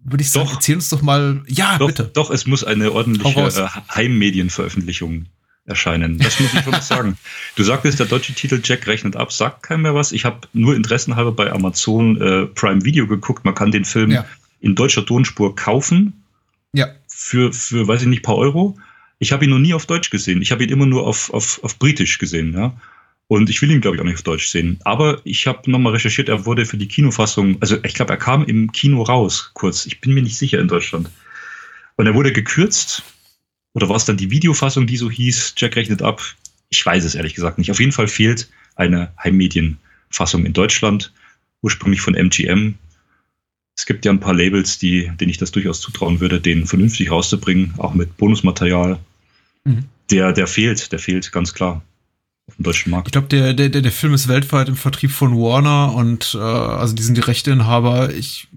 würde ich sagen, doch, erzähl uns doch mal. Ja, doch, bitte. Doch, es muss eine ordentliche äh, Heimmedienveröffentlichung erscheinen. Das muss ich schon sagen. Du sagtest, der deutsche Titel Jack rechnet ab, sagt keinem mehr was. Ich habe nur interessenhalber bei Amazon äh, Prime Video geguckt. Man kann den Film ja. in deutscher Tonspur kaufen. Ja. Für, für, weiß ich nicht, paar Euro. Ich habe ihn noch nie auf Deutsch gesehen. Ich habe ihn immer nur auf, auf, auf Britisch gesehen, ja. Und ich will ihn, glaube ich, auch nicht auf Deutsch sehen. Aber ich habe nochmal recherchiert, er wurde für die Kinofassung, also ich glaube, er kam im Kino raus, kurz. Ich bin mir nicht sicher in Deutschland. Und er wurde gekürzt. Oder war es dann die Videofassung, die so hieß, Jack rechnet ab? Ich weiß es ehrlich gesagt nicht. Auf jeden Fall fehlt eine Heimmedienfassung in Deutschland, ursprünglich von MGM. Es gibt ja ein paar Labels, die, denen ich das durchaus zutrauen würde, den vernünftig rauszubringen, auch mit Bonusmaterial. Mhm. Der, der fehlt, der fehlt ganz klar dem deutschen Markt. Ich glaube, der, der, der Film ist weltweit im Vertrieb von Warner und äh, also die sind die Rechteinhaber. Ich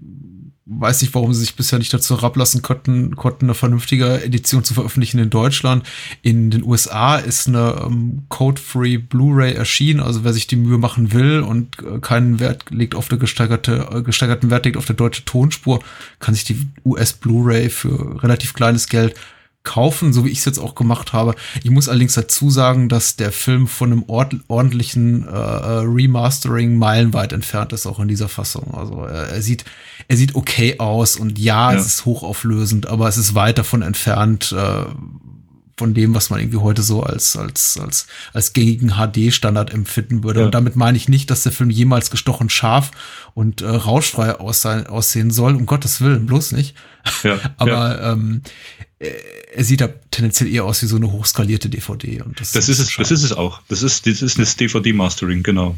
weiß nicht, warum sie sich bisher nicht dazu herablassen konnten, konnten eine vernünftige Edition zu veröffentlichen in Deutschland. In den USA ist eine ähm, Code-Free Blu-ray erschienen, also wer sich die Mühe machen will und äh, keinen Wert legt auf der gesteigerte, äh, gesteigerten Wert legt auf der deutsche Tonspur, kann sich die US Blu-ray für relativ kleines Geld kaufen, so wie ich es jetzt auch gemacht habe. Ich muss allerdings dazu sagen, dass der Film von einem ordentlichen äh, äh, Remastering meilenweit entfernt ist, auch in dieser Fassung. Also er, er sieht, er sieht okay aus und ja, ja, es ist hochauflösend, aber es ist weit davon entfernt, äh, von dem, was man irgendwie heute so als, als, als, als gängigen HD-Standard empfinden würde. Ja. Und damit meine ich nicht, dass der Film jemals gestochen scharf und äh, rauschfrei aussehen soll, um Gottes Willen, bloß nicht. Ja, Aber ja. Ähm, er sieht da tendenziell eher aus wie so eine hochskalierte DVD. Und das, das ist, es, das ist es auch. Das ist, das ist eine DVD-Mastering, genau.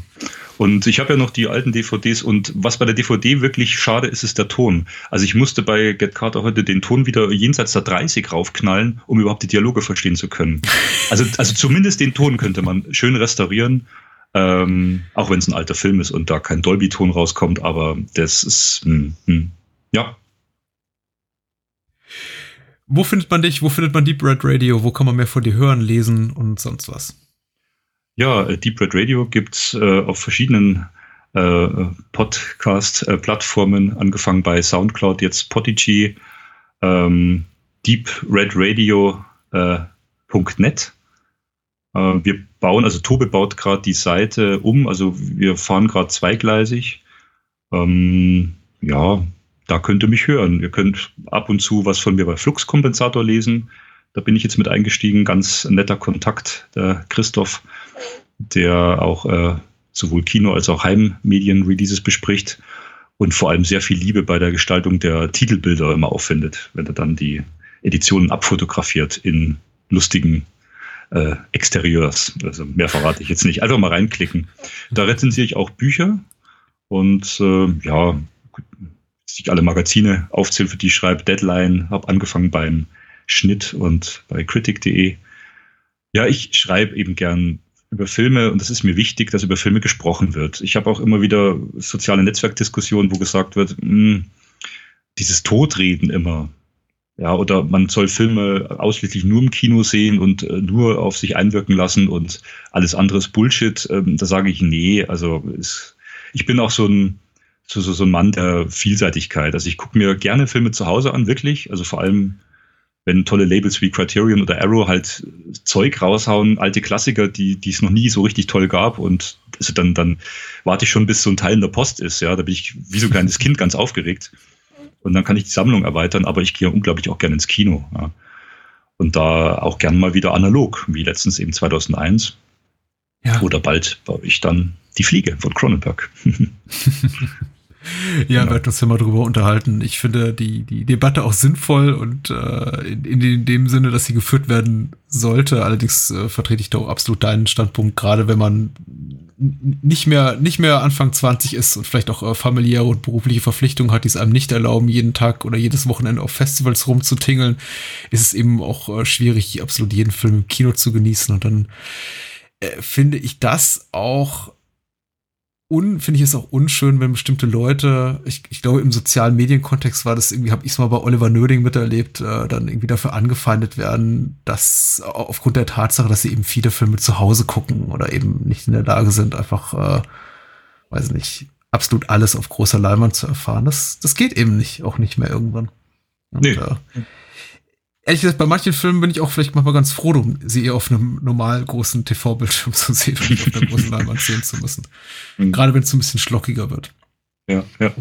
Und ich habe ja noch die alten DVDs und was bei der DVD wirklich schade ist, ist der Ton. Also ich musste bei Get Carter heute den Ton wieder jenseits der 30 raufknallen, um überhaupt die Dialoge verstehen zu können. Also, also zumindest den Ton könnte man schön restaurieren. Ähm, auch wenn es ein alter Film ist und da kein Dolby-Ton rauskommt, aber das ist, hm, hm, ja, wo findet man dich? Wo findet man Deep Red Radio? Wo kann man mehr von dir hören, lesen und sonst was? Ja, äh, Deep Red Radio gibt's äh, auf verschiedenen äh, Podcast-Plattformen, angefangen bei Soundcloud, jetzt Podigy, ähm, Deep Red Radio Äh, wir bauen, also Tobe baut gerade die Seite um, also wir fahren gerade zweigleisig. Ähm, ja, da könnt ihr mich hören. Ihr könnt ab und zu was von mir bei Fluxkompensator lesen. Da bin ich jetzt mit eingestiegen. Ganz netter Kontakt, der Christoph, der auch äh, sowohl Kino- als auch Heimmedien-Releases bespricht und vor allem sehr viel Liebe bei der Gestaltung der Titelbilder immer auffindet, wenn er dann die Editionen abfotografiert in lustigen äh, Exterieurs. Also mehr verrate ich jetzt nicht. Einfach mal reinklicken. Da rezensiere ich auch Bücher und äh, ja, ich alle Magazine aufzählen, für die ich schreibe. Deadline, habe angefangen beim Schnitt und bei Critic.de. Ja, ich schreibe eben gern über Filme und es ist mir wichtig, dass über Filme gesprochen wird. Ich habe auch immer wieder soziale Netzwerkdiskussionen, wo gesagt wird, mh, hm, dieses Todreden immer, ja, oder man soll Filme ausschließlich nur im Kino sehen und äh, nur auf sich einwirken lassen und alles andere ist Bullshit. Ähm, da sage ich nee. Also es, ich bin auch so ein, so, so, so ein Mann der Vielseitigkeit. Also ich gucke mir gerne Filme zu Hause an, wirklich. Also vor allem, wenn tolle Labels wie Criterion oder Arrow halt Zeug raushauen, alte Klassiker, die, die es noch nie so richtig toll gab. Und also dann, dann warte ich schon, bis so ein Teil in der Post ist. Ja, da bin ich wie so ein kleines Kind ganz aufgeregt. Und dann kann ich die Sammlung erweitern, aber ich gehe unglaublich auch gerne ins Kino. Ja. Und da auch gern mal wieder analog, wie letztens eben 2001. Ja. Oder bald baue ich dann die Fliege von Cronenberg. Ja, genau. wir hatten uns ja mal drüber unterhalten. Ich finde die, die Debatte auch sinnvoll und äh, in, in dem Sinne, dass sie geführt werden sollte. Allerdings äh, vertrete ich da auch absolut deinen Standpunkt, gerade wenn man nicht mehr, nicht mehr Anfang 20 ist und vielleicht auch äh, familiäre und berufliche Verpflichtungen hat, die es einem nicht erlauben, jeden Tag oder jedes Wochenende auf Festivals rumzutingeln, ist es eben auch äh, schwierig, absolut jeden Film im Kino zu genießen. Und dann äh, finde ich das auch un, finde ich es auch unschön, wenn bestimmte Leute, ich, ich glaube im sozialen Medienkontext war das irgendwie, habe ich es mal bei Oliver Nörding miterlebt, äh, dann irgendwie dafür angefeindet werden, dass aufgrund der Tatsache, dass sie eben viele Filme zu Hause gucken oder eben nicht in der Lage sind, einfach, äh, weiß nicht, absolut alles auf großer Leinwand zu erfahren. Das, das geht eben nicht, auch nicht mehr irgendwann. Und, nee. Äh, ehrlich gesagt, bei manchen Filmen bin ich auch vielleicht manchmal ganz froh, um sie eher auf einem normal großen TV-Bildschirm zu sehen und nicht auf der großen Leinwand sehen zu müssen. Mhm. Gerade wenn es so ein bisschen schlockiger wird. Ja, ja.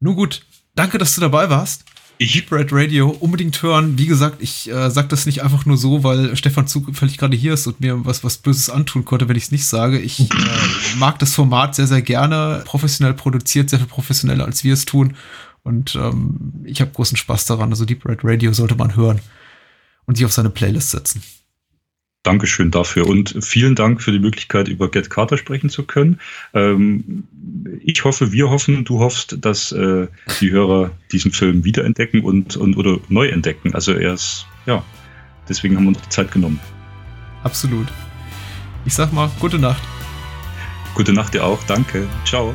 Nun gut, danke, dass du dabei warst. Ich Deep Red Radio unbedingt hören. Wie gesagt, ich äh, sage das nicht einfach nur so, weil Stefan zufällig gerade hier ist und mir was, was Böses antun konnte, wenn ich es nicht sage. Ich äh, mag das Format sehr, sehr gerne. Professionell produziert, sehr viel professioneller, als wir es tun. Und ähm, ich habe großen Spaß daran. Also Deep Red Radio sollte man hören und sich auf seine Playlist setzen. Dankeschön dafür und vielen Dank für die Möglichkeit, über Get Carter sprechen zu können. Ähm, ich hoffe, wir hoffen, du hoffst, dass äh, die Hörer diesen Film wiederentdecken und, und oder neu entdecken. Also er ist, ja, deswegen haben wir uns die Zeit genommen. Absolut. Ich sag mal, gute Nacht. Gute Nacht dir auch. Danke. Ciao.